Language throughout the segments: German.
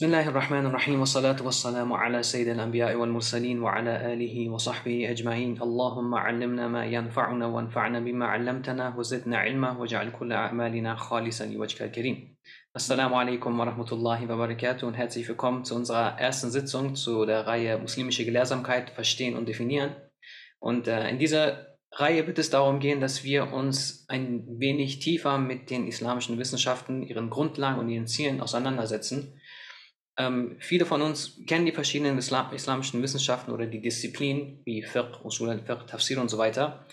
بسم الله الرحمن الرحيم والصلاة والسلام على سيد الأنبياء والمرسلين وعلى آله وصحبه أجمعين اللهم علمنا ما ينفعنا وانفعنا بما علمتنا وزدنا علما واجعل كل أعمالنا خالصا لوجهك الكريم Assalamu alaikum wa rahmatullahi wa barakatuh und herzlich willkommen zu unserer ersten Sitzung zu der Reihe Muslimische Gelehrsamkeit verstehen und definieren. Und äh, in dieser Reihe wird es darum gehen, dass wir uns ein wenig tiefer mit den islamischen Wissenschaften, ihren Grundlagen und ihren Zielen auseinandersetzen ähm, viele von uns kennen die verschiedenen Islam islamischen Wissenschaften oder die Disziplinen wie Fiqh, Usul al-Fiqh, Tafsir und so weiter.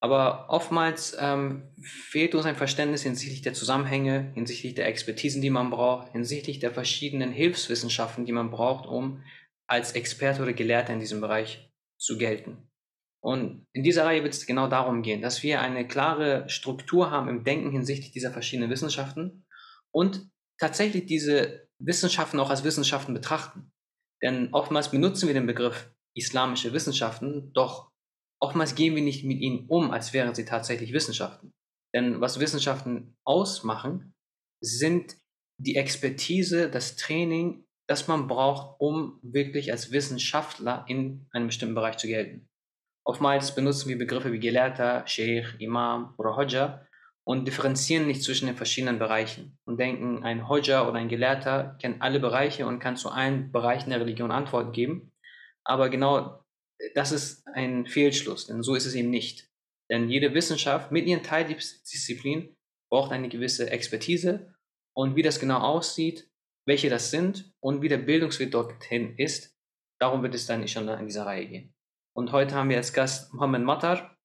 Aber oftmals ähm, fehlt uns ein Verständnis hinsichtlich der Zusammenhänge, hinsichtlich der Expertisen, die man braucht, hinsichtlich der verschiedenen Hilfswissenschaften, die man braucht, um als Experte oder Gelehrter in diesem Bereich zu gelten. Und in dieser Reihe wird es genau darum gehen, dass wir eine klare Struktur haben im Denken hinsichtlich dieser verschiedenen Wissenschaften und tatsächlich diese Wissenschaften auch als Wissenschaften betrachten. Denn oftmals benutzen wir den Begriff islamische Wissenschaften, doch oftmals gehen wir nicht mit ihnen um, als wären sie tatsächlich Wissenschaften. Denn was Wissenschaften ausmachen, sind die Expertise, das Training, das man braucht, um wirklich als Wissenschaftler in einem bestimmten Bereich zu gelten. Oftmals benutzen wir Begriffe wie Gelehrter, Sheikh, Imam oder Hodja, und differenzieren nicht zwischen den verschiedenen Bereichen und denken, ein Hodja oder ein Gelehrter kennt alle Bereiche und kann zu allen Bereichen der Religion Antworten geben. Aber genau das ist ein Fehlschluss, denn so ist es eben nicht. Denn jede Wissenschaft mit ihren Teildisziplinen braucht eine gewisse Expertise und wie das genau aussieht, welche das sind und wie der Bildungsweg dorthin ist, darum wird es dann schon in dieser Reihe gehen. Und heute haben wir als Gast Mohammed Matar,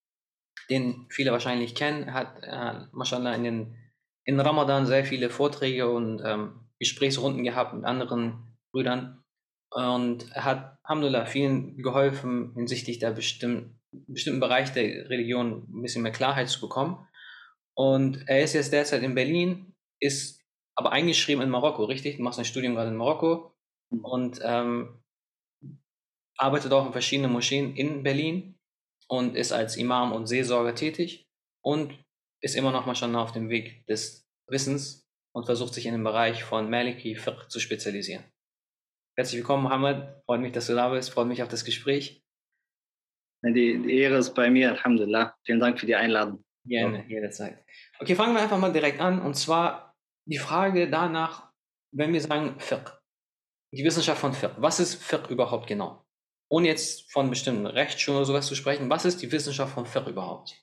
den viele wahrscheinlich kennen. Hat, äh, mashallah, in, den, in Ramadan sehr viele Vorträge und ähm, Gesprächsrunden gehabt mit anderen Brüdern. Und er hat, Alhamdulillah, vielen geholfen, hinsichtlich der bestimmten, bestimmten Bereich der Religion ein bisschen mehr Klarheit zu bekommen. Und er ist jetzt derzeit in Berlin, ist aber eingeschrieben in Marokko, richtig? Du machst ein Studium gerade in Marokko und ähm, arbeitet auch in verschiedenen Moscheen in Berlin und ist als Imam und Seelsorger tätig und ist immer noch mal schon auf dem Weg des Wissens und versucht sich in dem Bereich von Maliki Fiqh zu spezialisieren. Herzlich willkommen, Mohammed. Freut mich, dass du da bist. Freut mich auf das Gespräch. Die, die Ehre ist bei mir, Alhamdulillah. Vielen Dank für die Einladung. Gerne, jederzeit. Okay, fangen wir einfach mal direkt an. Und zwar die Frage danach, wenn wir sagen Fiqh, die Wissenschaft von Fiqh. Was ist Fiqh überhaupt genau? ohne jetzt von bestimmten Rechtsschulen oder sowas zu sprechen, was ist die Wissenschaft von Fiqh überhaupt?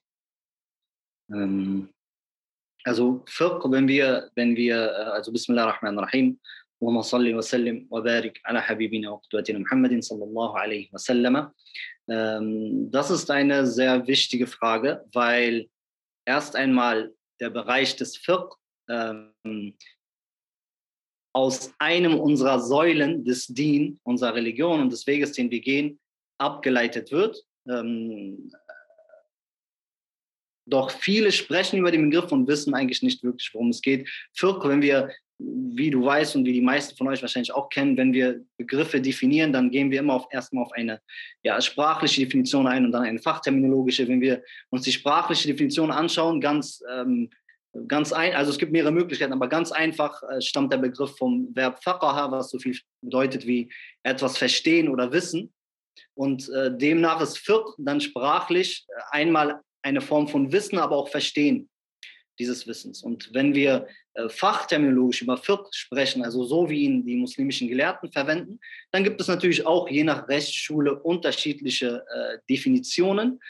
Ähm, also Fiqh, wenn wir, wenn wir, äh, also Bismillah ar-Rahman ar-Rahim, اللهم صل وسلم وبارك على حبيبنا وقدوتنا محمد صلى الله عليه وسلم. Das ist eine sehr wichtige Frage, weil erst einmal der Bereich des Fiqh ähm, aus einem unserer Säulen des Dien, unserer Religion und des Weges, den wir gehen, abgeleitet wird. Ähm, doch viele sprechen über den Begriff und wissen eigentlich nicht wirklich, worum es geht. Fiqh, wenn wir, wie du weißt und wie die meisten von euch wahrscheinlich auch kennen, wenn wir Begriffe definieren, dann gehen wir immer auf, erstmal auf eine ja, sprachliche Definition ein und dann eine fachterminologische. Wenn wir uns die sprachliche Definition anschauen, ganz ähm, Ganz ein, also es gibt mehrere Möglichkeiten, aber ganz einfach äh, stammt der Begriff vom Verb faqaha, was so viel bedeutet wie etwas verstehen oder wissen. Und äh, demnach ist Fiqh dann sprachlich äh, einmal eine Form von Wissen, aber auch Verstehen dieses Wissens. Und wenn wir äh, fachterminologisch über Fiqh sprechen, also so wie ihn die muslimischen Gelehrten verwenden, dann gibt es natürlich auch je nach Rechtsschule unterschiedliche äh, Definitionen.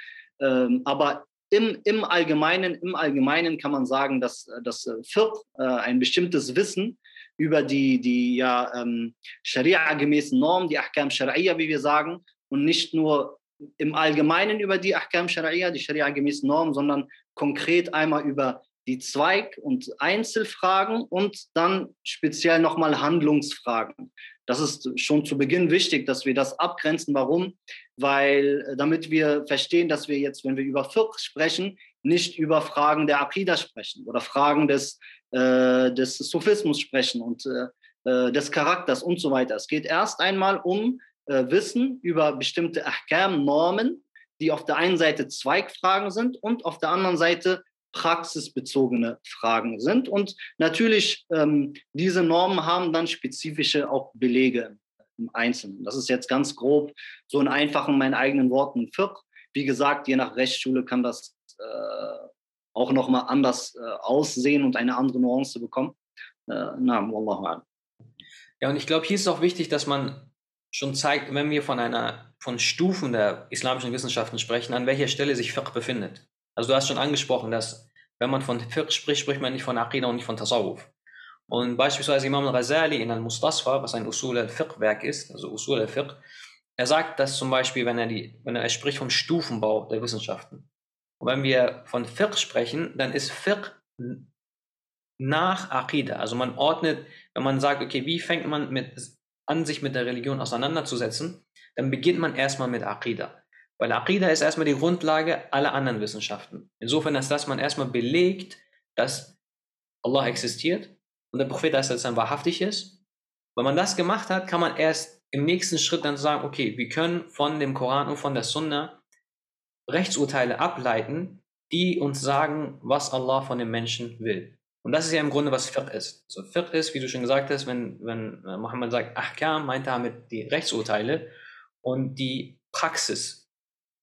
Ähm, aber im, im, Allgemeinen, Im Allgemeinen kann man sagen, dass das Fiqh äh, ein bestimmtes Wissen über die, die ja, ähm, Scharia-gemäßen Normen, die Ahkam Scharia, wie wir sagen, und nicht nur im Allgemeinen über die Ahkam Scharia, die Scharia-gemäßen Normen, sondern konkret einmal über die Zweig- und Einzelfragen und dann speziell nochmal Handlungsfragen. Das ist schon zu Beginn wichtig, dass wir das abgrenzen. Warum? Weil äh, damit wir verstehen, dass wir jetzt, wenn wir über Fiqh sprechen, nicht über Fragen der Aqidah sprechen oder Fragen des, äh, des Sufismus sprechen und äh, äh, des Charakters und so weiter. Es geht erst einmal um äh, Wissen über bestimmte Ahkam, Normen, die auf der einen Seite Zweigfragen sind und auf der anderen Seite praxisbezogene Fragen sind. Und natürlich, ähm, diese Normen haben dann spezifische auch Belege im Einzelnen. Das ist jetzt ganz grob, so in einfachen, meinen eigenen Worten, Fiqh. Wie gesagt, je nach Rechtsschule kann das äh, auch nochmal anders äh, aussehen und eine andere Nuance bekommen. Äh, na, wallahu Ja, und ich glaube, hier ist auch wichtig, dass man schon zeigt, wenn wir von einer, von Stufen der islamischen Wissenschaften sprechen, an welcher Stelle sich Fiqh befindet. Also du hast schon angesprochen, dass wenn man von Fiqh spricht, spricht man nicht von Aqidah und nicht von Tasawwuf. Und beispielsweise Imam al-Ghazali in Al-Mustasfa, was ein Usul al-Fiqh-Werk ist, also Usul al-Fiqh, er sagt das zum Beispiel, wenn er, die, wenn er, er spricht vom Stufenbau der Wissenschaften. Und wenn wir von Fiqh sprechen, dann ist Fiqh nach Aqidah. Also man ordnet, wenn man sagt, okay, wie fängt man mit, an, sich mit der Religion auseinanderzusetzen, dann beginnt man erstmal mit Aqidah. Weil Aqidah ist erstmal die Grundlage aller anderen Wissenschaften. Insofern ist das, man erstmal belegt, dass Allah existiert und der Prophet dann wahrhaftig ist. Wenn man das gemacht hat, kann man erst im nächsten Schritt dann sagen, okay, wir können von dem Koran und von der Sunna Rechtsurteile ableiten, die uns sagen, was Allah von den Menschen will. Und das ist ja im Grunde, was Fiqh ist. Also Fiqh ist, wie du schon gesagt hast, wenn, wenn äh, Mohammed sagt Ahkam, meint damit die Rechtsurteile und die Praxis,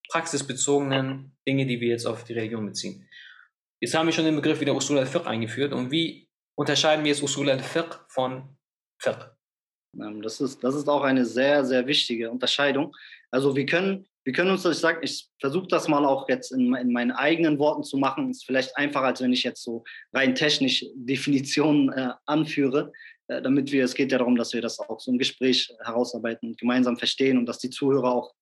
praxisbezogenen Dinge, die wir jetzt auf die Religion beziehen. Jetzt haben wir schon den Begriff wieder Usul al-Fiqh eingeführt und wie unterscheiden wir jetzt Usul al-Fiqh von Fiqh? Ähm, das ist, das ist auch eine sehr, sehr wichtige Unterscheidung. Also wir können wir können uns ich sage, ich versuche das mal auch jetzt in, in, meinen eigenen Worten zu machen. Ist vielleicht einfacher, als wenn ich jetzt so rein technisch Definitionen äh, anführe, äh, damit wir, es geht ja darum, dass wir das auch so im Gespräch herausarbeiten und gemeinsam verstehen und dass die Zuhörer auch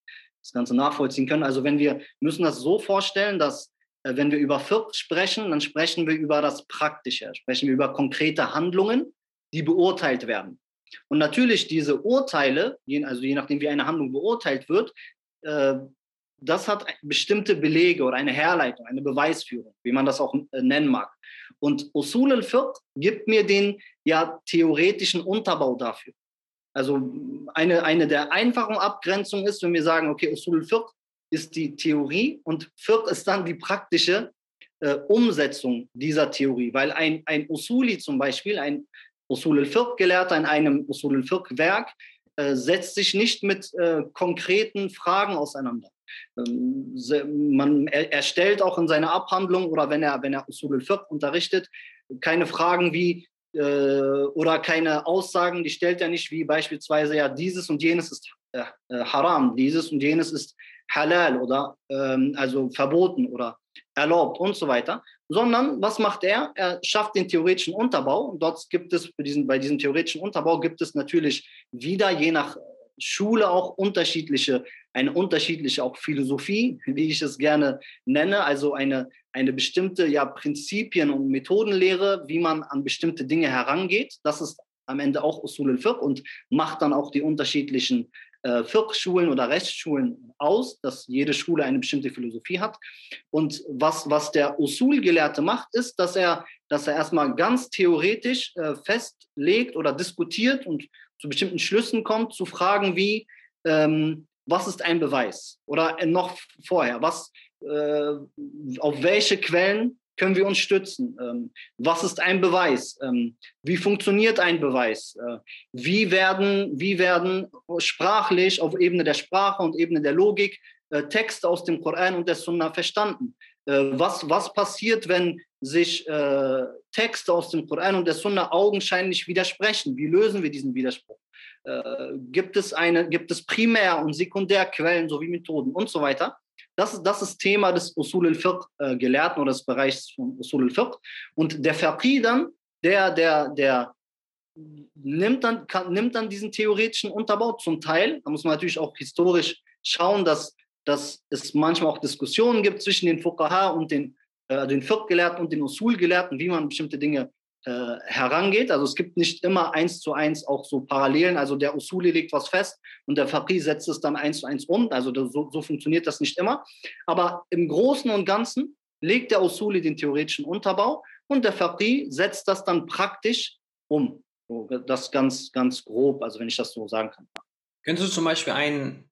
das Ganze nachvollziehen können. Also wenn wir müssen das so vorstellen, dass äh, wenn wir über Fiqh sprechen, dann sprechen wir über das Praktische, sprechen wir über konkrete Handlungen, die beurteilt werden. Und natürlich diese Urteile, also je nachdem wie eine Handlung beurteilt wird, äh, das hat bestimmte Belege oder eine Herleitung, eine Beweisführung, wie man das auch äh, nennen mag. Und Usul al-Fiqh gibt mir den ja theoretischen Unterbau dafür. Also eine, eine der einfachen Abgrenzungen ist, wenn wir sagen, okay, Usul al-Fiqh ist die Theorie und Fiqh ist dann die praktische äh, Umsetzung dieser Theorie. Weil ein, ein Usuli zum Beispiel, ein Usul al-Fiqh-Gelehrter in einem Usul al-Fiqh-Werk, äh, setzt sich nicht mit äh, konkreten Fragen auseinander. Ähm, man erstellt auch in seiner Abhandlung oder wenn er, wenn er Usul al-Fiqh unterrichtet, keine Fragen wie oder keine Aussagen, die stellt er nicht wie beispielsweise, ja, dieses und jenes ist äh, äh haram, dieses und jenes ist halal oder ähm, also verboten oder erlaubt und so weiter, sondern was macht er? Er schafft den theoretischen Unterbau und dort gibt es bei diesem, bei diesem theoretischen Unterbau gibt es natürlich wieder je nach Schule auch unterschiedliche, eine unterschiedliche auch Philosophie, wie ich es gerne nenne, also eine, eine bestimmte ja, Prinzipien- und Methodenlehre, wie man an bestimmte Dinge herangeht. Das ist am Ende auch Usul al-Fiqh und macht dann auch die unterschiedlichen äh, Fiqh-Schulen oder Rechtsschulen aus, dass jede Schule eine bestimmte Philosophie hat. Und was, was der Usul-Gelehrte macht, ist, dass er, dass er erstmal ganz theoretisch äh, festlegt oder diskutiert und zu bestimmten Schlüssen kommt, zu Fragen wie, ähm, was ist ein Beweis? Oder noch vorher, was, äh, auf welche Quellen können wir uns stützen? Ähm, was ist ein Beweis? Ähm, wie funktioniert ein Beweis? Äh, wie, werden, wie werden sprachlich auf Ebene der Sprache und Ebene der Logik äh, Texte aus dem Koran und der Sunna verstanden? Äh, was, was passiert, wenn sich äh, Texte aus dem Koran und der Sunna augenscheinlich widersprechen? Wie lösen wir diesen Widerspruch? Äh, gibt, es eine, gibt es Primär- und Sekundärquellen sowie Methoden und so weiter? Das ist das ist Thema des Usul al-Fiqh äh, oder des Bereichs von Usul al-Fiqh. Und der Faqih dann, der, der, der nimmt dann, kann, nimmt dann diesen theoretischen Unterbau zum Teil. Da muss man natürlich auch historisch schauen, dass, dass es manchmal auch Diskussionen gibt zwischen den Fuqaha und den, äh, den Fiqh-Gelehrten und den Usul-Gelehrten, wie man bestimmte Dinge äh, herangeht. Also es gibt nicht immer eins zu eins auch so Parallelen. Also der Usuli legt was fest und der Faqih setzt es dann eins zu eins um. Also das, so, so, funktioniert das nicht immer. Aber im Großen und Ganzen legt der Usuli den theoretischen Unterbau und der Faqih setzt das dann praktisch um. So, das ganz, ganz grob, also wenn ich das so sagen kann. Könntest du zum Beispiel ein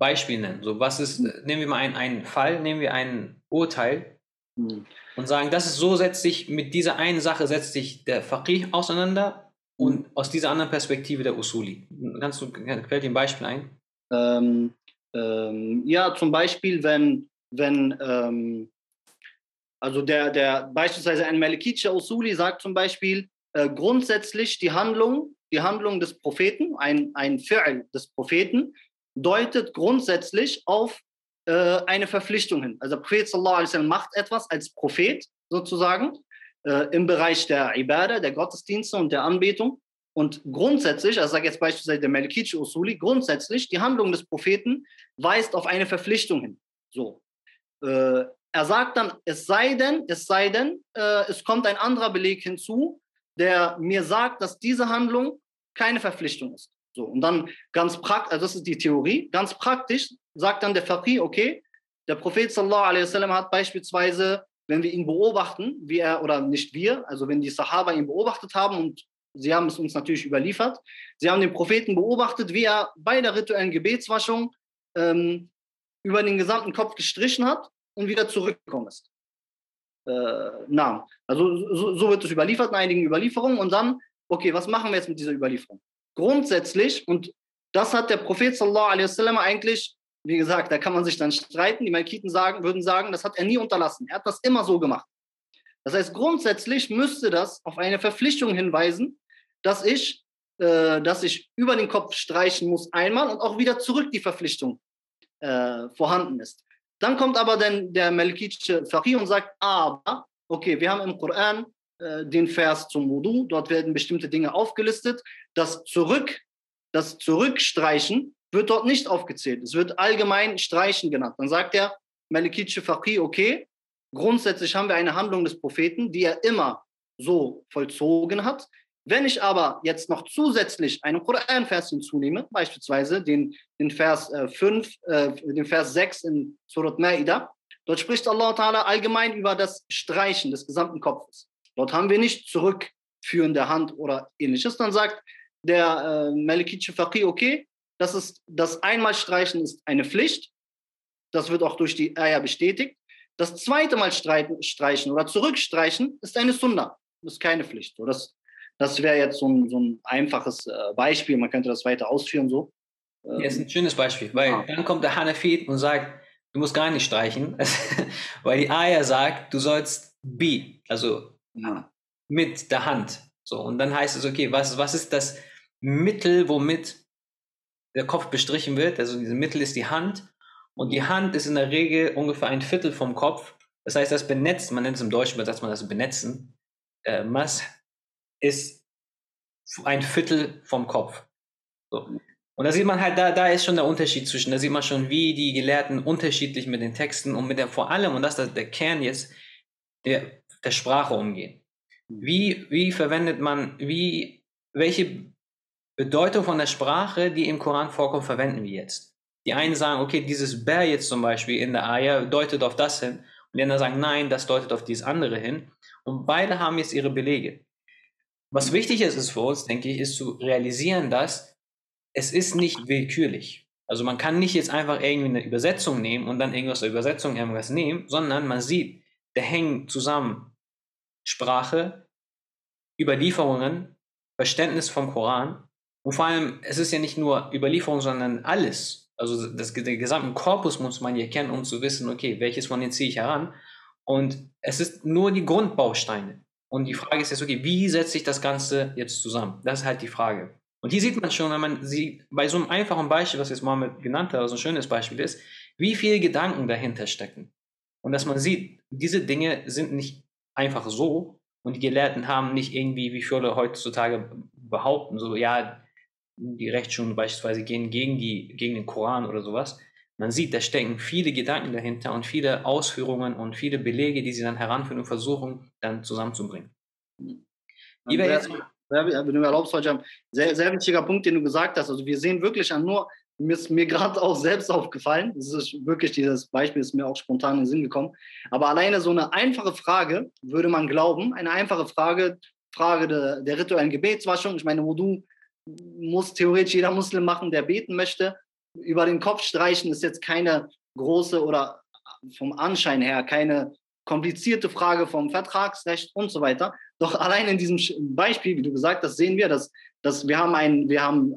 Beispiel nennen? So, was ist, nehmen wir mal einen, einen Fall, nehmen wir ein Urteil, hm. Und sagen, das ist so setzt sich, mit dieser einen Sache setzt sich der Faqih auseinander und aus dieser anderen Perspektive der Usuli. Kannst du, fällt dir ein Beispiel ein? Ähm, ähm, ja, zum Beispiel, wenn, wenn ähm, also der, der beispielsweise ein Malikitscher Usuli sagt zum Beispiel, äh, grundsätzlich die Handlung, die Handlung des Propheten, ein, ein Fi'l des Propheten, deutet grundsätzlich auf äh, eine Verpflichtung hin. Also der Prophet sallallahu macht etwas als Prophet sozusagen äh, im Bereich der Ibadah, der Gottesdienste und der Anbetung. Und grundsätzlich, also sage jetzt beispielsweise der Malikici Usuli, grundsätzlich die Handlung des Propheten weist auf eine Verpflichtung hin. So. Äh, er sagt dann, es sei denn, es sei denn, äh, es kommt ein anderer Beleg hinzu, der mir sagt, dass diese Handlung keine Verpflichtung ist. So, und dann ganz praktisch, also das ist die Theorie, ganz praktisch sagt dann der Faqih, okay, der Prophet sallallahu hat beispielsweise, wenn wir ihn beobachten, wie er, oder nicht wir, also wenn die Sahaba ihn beobachtet haben und sie haben es uns natürlich überliefert, sie haben den Propheten beobachtet, wie er bei der rituellen Gebetswaschung ähm, über den gesamten Kopf gestrichen hat und wieder zurückgekommen ist. Äh, na, also so, so wird es überliefert in einigen Überlieferungen und dann, okay, was machen wir jetzt mit dieser Überlieferung? Grundsätzlich, und das hat der Prophet sallallahu eigentlich, wie gesagt, da kann man sich dann streiten, die Malkiten sagen, würden sagen, das hat er nie unterlassen. Er hat das immer so gemacht. Das heißt, grundsätzlich müsste das auf eine Verpflichtung hinweisen, dass ich, äh, dass ich über den Kopf streichen muss einmal und auch wieder zurück die Verpflichtung äh, vorhanden ist. Dann kommt aber dann der Malikitische Faqih und sagt, aber, okay, wir haben im Koran äh, den Vers zum Wudu. Dort werden bestimmte Dinge aufgelistet. Das Zurück, das Zurückstreichen wird dort nicht aufgezählt. Es wird allgemein Streichen genannt. Dann sagt der Malikitsche Faqih, okay, grundsätzlich haben wir eine Handlung des Propheten, die er immer so vollzogen hat. Wenn ich aber jetzt noch zusätzlich einen Koran-Vers hinzunehme, beispielsweise den, den Vers äh, 5, äh, den Vers 6 in Surat Ma'idah, dort spricht Allah Ta'ala allgemein über das Streichen des gesamten Kopfes. Dort haben wir nicht zurückführende Hand oder ähnliches. Dann sagt der äh, Malikitsche Faqih, okay, das ist das Einmalstreichen ist eine Pflicht. Das wird auch durch die Eier bestätigt. Das zweite Mal streichen oder zurückstreichen ist eine Sunna. Das ist keine Pflicht. So, das das wäre jetzt so ein, so ein einfaches äh, Beispiel. Man könnte das weiter ausführen so. Ja, ist ein schönes Beispiel, weil ah. dann kommt der Hanafit und sagt, du musst gar nicht streichen, weil die Eier sagt, du sollst be, also ja. mit der Hand. So, und dann heißt es, okay, was, was ist das Mittel, womit der Kopf bestrichen wird? Also dieses Mittel ist die Hand. Und die Hand ist in der Regel ungefähr ein Viertel vom Kopf. Das heißt, das Benetzen, man nennt es im Deutschen, sagt man das Benetzen, äh, Mas ist ein Viertel vom Kopf. So. Und da sieht man halt, da, da ist schon der Unterschied zwischen, da sieht man schon, wie die Gelehrten unterschiedlich mit den Texten und mit der, vor allem, und das ist der Kern jetzt, der der Sprache umgehen. Mhm. Wie, wie verwendet man, wie, welche Bedeutung von der Sprache, die im Koran vorkommt, verwenden wir jetzt? Die einen sagen, okay, dieses Bär jetzt zum Beispiel in der Ayah deutet auf das hin. Und die anderen sagen, nein, das deutet auf dieses andere hin. Und beide haben jetzt ihre Belege. Was wichtig ist, ist für uns, denke ich, ist zu realisieren, dass es ist nicht willkürlich. Also man kann nicht jetzt einfach irgendwie eine Übersetzung nehmen und dann irgendwas der Übersetzung irgendwas nehmen, sondern man sieht, der hängen zusammen Sprache, Überlieferungen, Verständnis vom Koran. Und vor allem, es ist ja nicht nur Überlieferung, sondern alles. Also das, den gesamten Korpus muss man hier kennen, um zu wissen, okay, welches von denen ziehe ich heran. Und es ist nur die Grundbausteine. Und die Frage ist jetzt, okay, wie setzt sich das Ganze jetzt zusammen? Das ist halt die Frage. Und hier sieht man schon, wenn man sie bei so einem einfachen Beispiel, was jetzt Mohammed genannt hat, also ein schönes Beispiel ist, wie viele Gedanken dahinter stecken. Und dass man sieht, diese Dinge sind nicht einfach so. Und die Gelehrten haben nicht irgendwie, wie viele heutzutage behaupten, so, ja, die Rechtsschulen beispielsweise gehen gegen, die, gegen den Koran oder sowas. Man sieht, da stecken viele Gedanken dahinter und viele Ausführungen und viele Belege, die sie dann heranführen und versuchen, dann zusammenzubringen. Sehr, wenn du erlaubst, sehr, sehr wichtiger Punkt, den du gesagt hast. Also wir sehen wirklich an nur mir ist mir gerade auch selbst aufgefallen. Das ist wirklich dieses Beispiel, ist mir auch spontan in den Sinn gekommen. Aber alleine so eine einfache Frage, würde man glauben, eine einfache Frage, Frage der, der rituellen Gebetswaschung. Ich meine, wo du muss theoretisch jeder Muslim machen, der beten möchte. Über den Kopf streichen ist jetzt keine große oder vom Anschein her keine komplizierte Frage vom Vertragsrecht und so weiter. Doch allein in diesem Beispiel, wie du gesagt hast, sehen wir, dass, dass wir haben, ein, wir haben äh,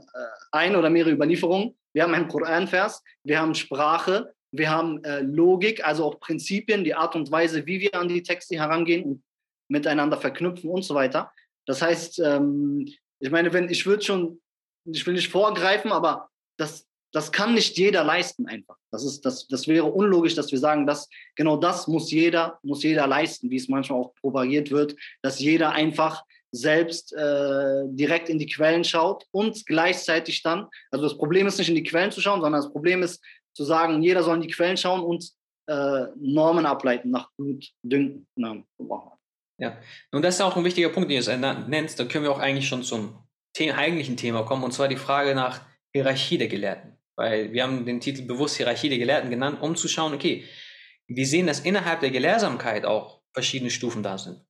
ein oder mehrere Überlieferungen, wir haben einen Koranvers, wir haben Sprache, wir haben äh, Logik, also auch Prinzipien, die Art und Weise, wie wir an die Texte herangehen und miteinander verknüpfen und so weiter. Das heißt, ähm, ich meine, wenn ich würde schon, ich will nicht vorgreifen, aber das, das kann nicht jeder leisten einfach. Das, ist, das, das wäre unlogisch, dass wir sagen, dass genau das muss jeder, muss jeder leisten, wie es manchmal auch propagiert wird, dass jeder einfach selbst äh, direkt in die Quellen schaut und gleichzeitig dann, also das Problem ist nicht in die Quellen zu schauen, sondern das Problem ist zu sagen, jeder soll in die Quellen schauen und äh, Normen ableiten nach Gutdünken. Ja, und das ist auch ein wichtiger Punkt, den du es nennst. Da können wir auch eigentlich schon zum eigentlichen Thema kommen, und zwar die Frage nach Hierarchie der Gelehrten. Weil wir haben den Titel bewusst Hierarchie der Gelehrten genannt, um zu schauen, okay, wir sehen, dass innerhalb der Gelehrsamkeit auch verschiedene Stufen da sind.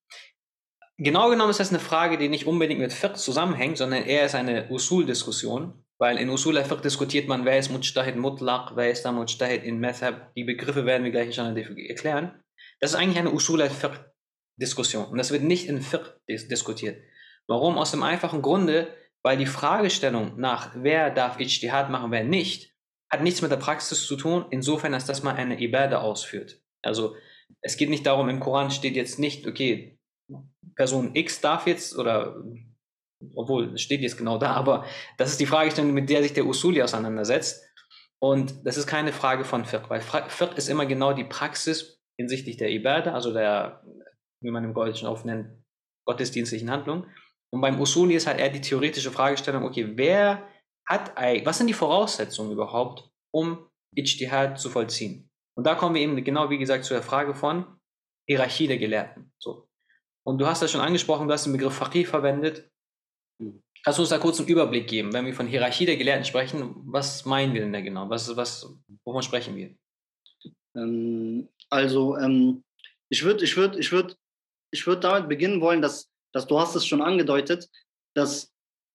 Genau genommen ist das eine Frage, die nicht unbedingt mit Fiqh zusammenhängt, sondern eher ist eine Usul-Diskussion, weil in Usul al-Fiqh diskutiert man, wer ist Mujtahid Mutlaq, wer ist da Mujtahid in Methab. Die Begriffe werden wir gleich inshallah erklären. Das ist eigentlich eine Usul al-Fiqh-Diskussion und das wird nicht in Fiqh dis diskutiert. Warum? Aus dem einfachen Grunde, weil die Fragestellung nach, wer darf Ijtihad machen, wer nicht, hat nichts mit der Praxis zu tun, insofern, dass man eine Ibadah ausführt. Also es geht nicht darum, im Koran steht jetzt nicht, okay, Person X darf jetzt oder obwohl es steht jetzt genau da, aber das ist die Fragestellung, mit der sich der Usuli auseinandersetzt. Und das ist keine Frage von Fiqh, weil Fiqh ist immer genau die Praxis hinsichtlich der Ibadah, also der, wie man im Deutschen aufnennt, gottesdienstlichen Handlung. Und beim Usuli ist halt eher die theoretische Fragestellung, okay, wer hat was sind die Voraussetzungen überhaupt, um Ijtihad zu vollziehen? Und da kommen wir eben genau, wie gesagt, zu der Frage von Hierarchie der Gelehrten. So. Und du hast das schon angesprochen, du hast den Begriff Faqih verwendet. Kannst du uns da kurz einen Überblick geben, wenn wir von Hierarchie der Gelehrten sprechen, was meinen wir denn da genau? Was, was, wovon sprechen wir? Ähm, also, ähm, ich würde ich würd, ich würd, ich würd damit beginnen wollen, dass dass du hast es schon angedeutet, dass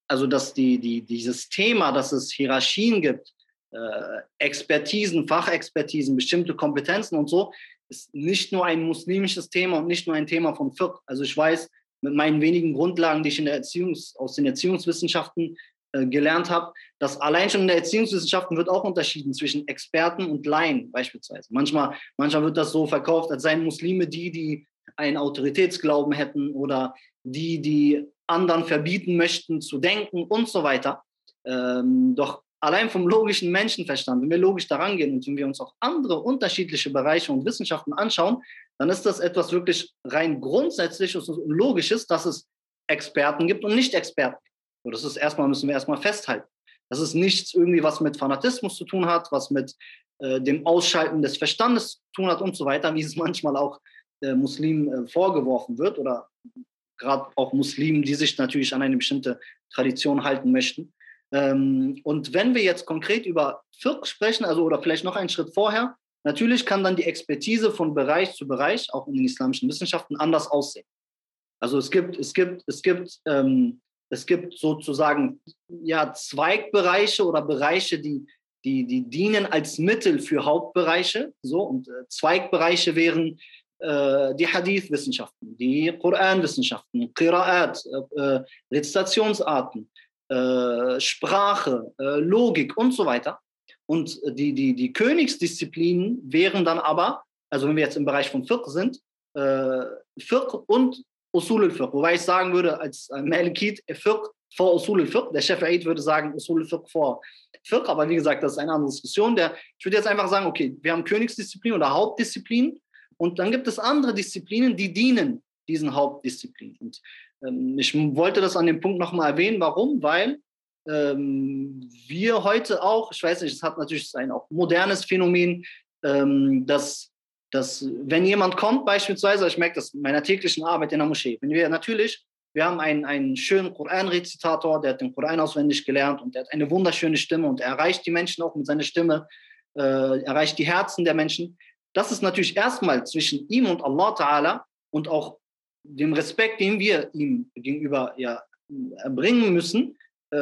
also dass die, die, dieses Thema, dass es Hierarchien gibt, äh, Expertisen, Fachexpertisen, bestimmte Kompetenzen und so, ist nicht nur ein muslimisches Thema und nicht nur ein Thema von Fiqh. Also ich weiß mit meinen wenigen Grundlagen, die ich in der Erziehungs-, aus den Erziehungswissenschaften äh, gelernt habe, dass allein schon in der Erziehungswissenschaften wird auch unterschieden zwischen Experten und Laien beispielsweise. Manchmal, manchmal wird das so verkauft, als seien Muslime die, die einen Autoritätsglauben hätten oder die, die anderen verbieten möchten zu denken und so weiter. Ähm, doch allein vom logischen Menschenverstand, wenn wir logisch daran gehen und wenn wir uns auch andere unterschiedliche Bereiche und Wissenschaften anschauen, dann ist das etwas wirklich rein Grundsätzliches und Logisches, dass es Experten gibt und Nicht-Experten. So, das ist erstmal, müssen wir erstmal festhalten. Das ist nichts irgendwie, was mit Fanatismus zu tun hat, was mit äh, dem Ausschalten des Verstandes zu tun hat und so weiter, wie es manchmal auch äh, Muslimen äh, vorgeworfen wird oder gerade auch Muslimen, die sich natürlich an eine bestimmte Tradition halten möchten. Ähm, und wenn wir jetzt konkret über Fiqh sprechen, also oder vielleicht noch einen Schritt vorher, natürlich kann dann die Expertise von Bereich zu Bereich, auch in den islamischen Wissenschaften, anders aussehen. Also es gibt, es gibt, es gibt, ähm, es gibt sozusagen ja, Zweigbereiche oder Bereiche, die, die, die dienen als Mittel für Hauptbereiche. So, und äh, Zweigbereiche wären äh, die Hadith-Wissenschaften, die Koran-Wissenschaften, Qira'at, äh, Rezitationsarten, äh, Sprache, Logik und so weiter. Und die, die, die Königsdisziplinen wären dann aber, also wenn wir jetzt im Bereich von Fiqh sind, Fiqh und Usul al-Fiqh. Wobei ich sagen würde, als Malikit, Fiqh vor Usul al-Fiqh. Der Chef würde sagen Usul al-Fiqh vor Fiqh. Aber wie gesagt, das ist eine andere Diskussion. Der, ich würde jetzt einfach sagen, okay, wir haben Königsdisziplin oder Hauptdisziplin und dann gibt es andere Disziplinen, die dienen diesen Hauptdisziplinen. Und ich wollte das an dem Punkt nochmal erwähnen. Warum? Weil ähm, wir heute auch, ich weiß nicht, es hat natürlich ein auch modernes Phänomen, ähm, dass, dass wenn jemand kommt, beispielsweise, ich merke das in meiner täglichen Arbeit in der Moschee, wenn wir natürlich, wir haben einen, einen schönen Koran-Rezitator, der hat den Koran auswendig gelernt und der hat eine wunderschöne Stimme und er erreicht die Menschen auch mit seiner Stimme, äh, erreicht die Herzen der Menschen. Das ist natürlich erstmal zwischen ihm und Allah Ta'ala und auch dem Respekt, den wir ihm gegenüber ja, erbringen müssen, äh,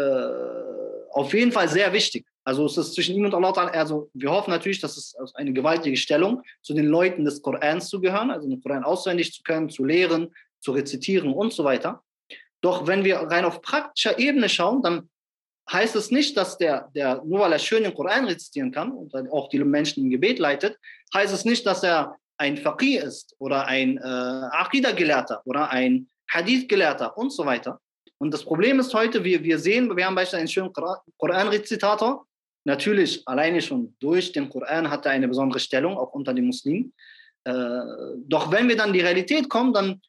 auf jeden Fall sehr wichtig. Also es ist zwischen ihm und Allah, also wir hoffen natürlich, dass es eine gewaltige Stellung, zu den Leuten des Korans zu gehören, also den Koran auswendig zu können, zu lehren, zu rezitieren und so weiter. Doch wenn wir rein auf praktischer Ebene schauen, dann heißt es nicht, dass der, der nur weil er schön den Koran rezitieren kann und auch die Menschen im Gebet leitet, heißt es nicht, dass er ein Faqih ist oder ein äh, Aqidah-Gelehrter oder ein Hadith-Gelehrter und so weiter. Und das Problem ist heute, wir, wir sehen, wir haben beispielsweise einen schönen Koran-Rezitator, Natürlich, alleine schon durch den Koran hat er eine besondere Stellung, auch unter den Muslimen. Äh, doch wenn wir dann die Realität kommen, dann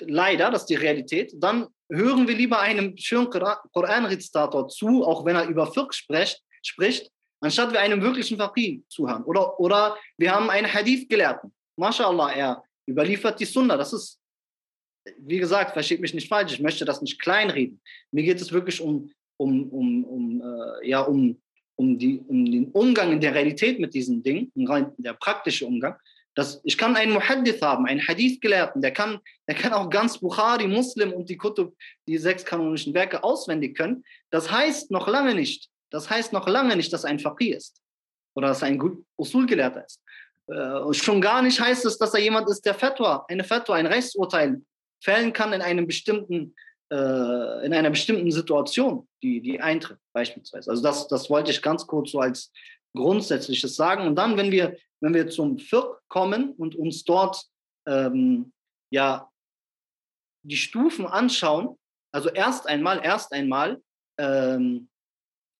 leider, das ist die Realität, dann hören wir lieber einem schönen Koran-Rezitator zu, auch wenn er über Fiqh spricht, spricht anstatt wir einem wirklichen Faqih zuhören. Oder, oder wir haben einen Hadith-Gelehrten. MashaAllah, er überliefert die Sunna. Das ist, wie gesagt, versteht mich nicht falsch, ich möchte das nicht kleinreden. Mir geht es wirklich um um, um, um, äh, ja, um, um, die, um den Umgang in der Realität mit diesen Dingen, der praktische Umgang. Das, ich kann einen Muhaddith haben, einen Hadith-Gelehrten, der kann, der kann auch ganz Bukhari, Muslim und die Kutub, die sechs kanonischen Werke auswendig können. Das heißt noch lange nicht, das heißt noch lange nicht, dass ein Faqih ist oder dass er ein Usul-Gelehrter ist. Äh, schon gar nicht heißt es, dass er jemand ist, der Fatwa, eine Fatwa, ein Rechtsurteil fällen kann in einem bestimmten äh, in einer bestimmten Situation, die, die eintritt, beispielsweise. Also das, das wollte ich ganz kurz so als Grundsätzliches sagen. Und dann, wenn wir, wenn wir zum Fiqh kommen und uns dort ähm, ja die Stufen anschauen, also erst einmal, erst einmal ähm,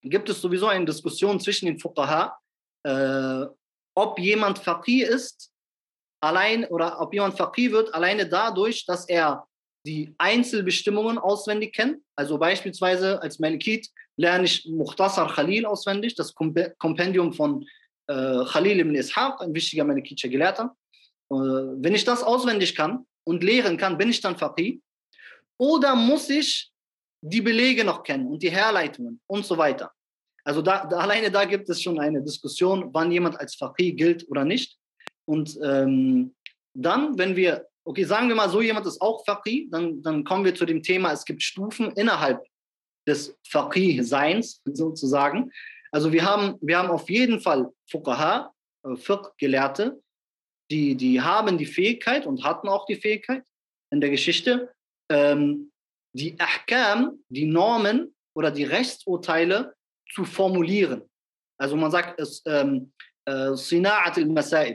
gibt es sowieso eine Diskussion zwischen den Fuqaha, äh, ob jemand Faqih ist, allein oder ob jemand Faqih wird, alleine dadurch, dass er die Einzelbestimmungen auswendig kennt. Also beispielsweise als Malikit lerne ich Mukhtasar Khalil auswendig, das Kompendium von äh, Khalil ibn Ishaq, ein wichtiger Malikitischer Gelehrter. Äh, wenn ich das auswendig kann und lehren kann, bin ich dann Faqih. Oder muss ich die Belege noch kennen und die Herleitungen und so weiter. Also da, da, alleine da gibt es schon eine Diskussion, wann jemand als Faqih gilt oder nicht. Und ähm, dann, wenn wir okay, sagen wir mal, so jemand ist auch Faqih, dann, dann kommen wir zu dem Thema, es gibt Stufen innerhalb des Faqih-Seins sozusagen. Also wir haben, wir haben auf jeden Fall Fuqaha, äh, Fiqh-Gelehrte, die, die haben die Fähigkeit und hatten auch die Fähigkeit in der Geschichte, ähm, die Ahkam, die Normen oder die Rechtsurteile zu formulieren. Also man sagt, es, ähm, äh, Sina'at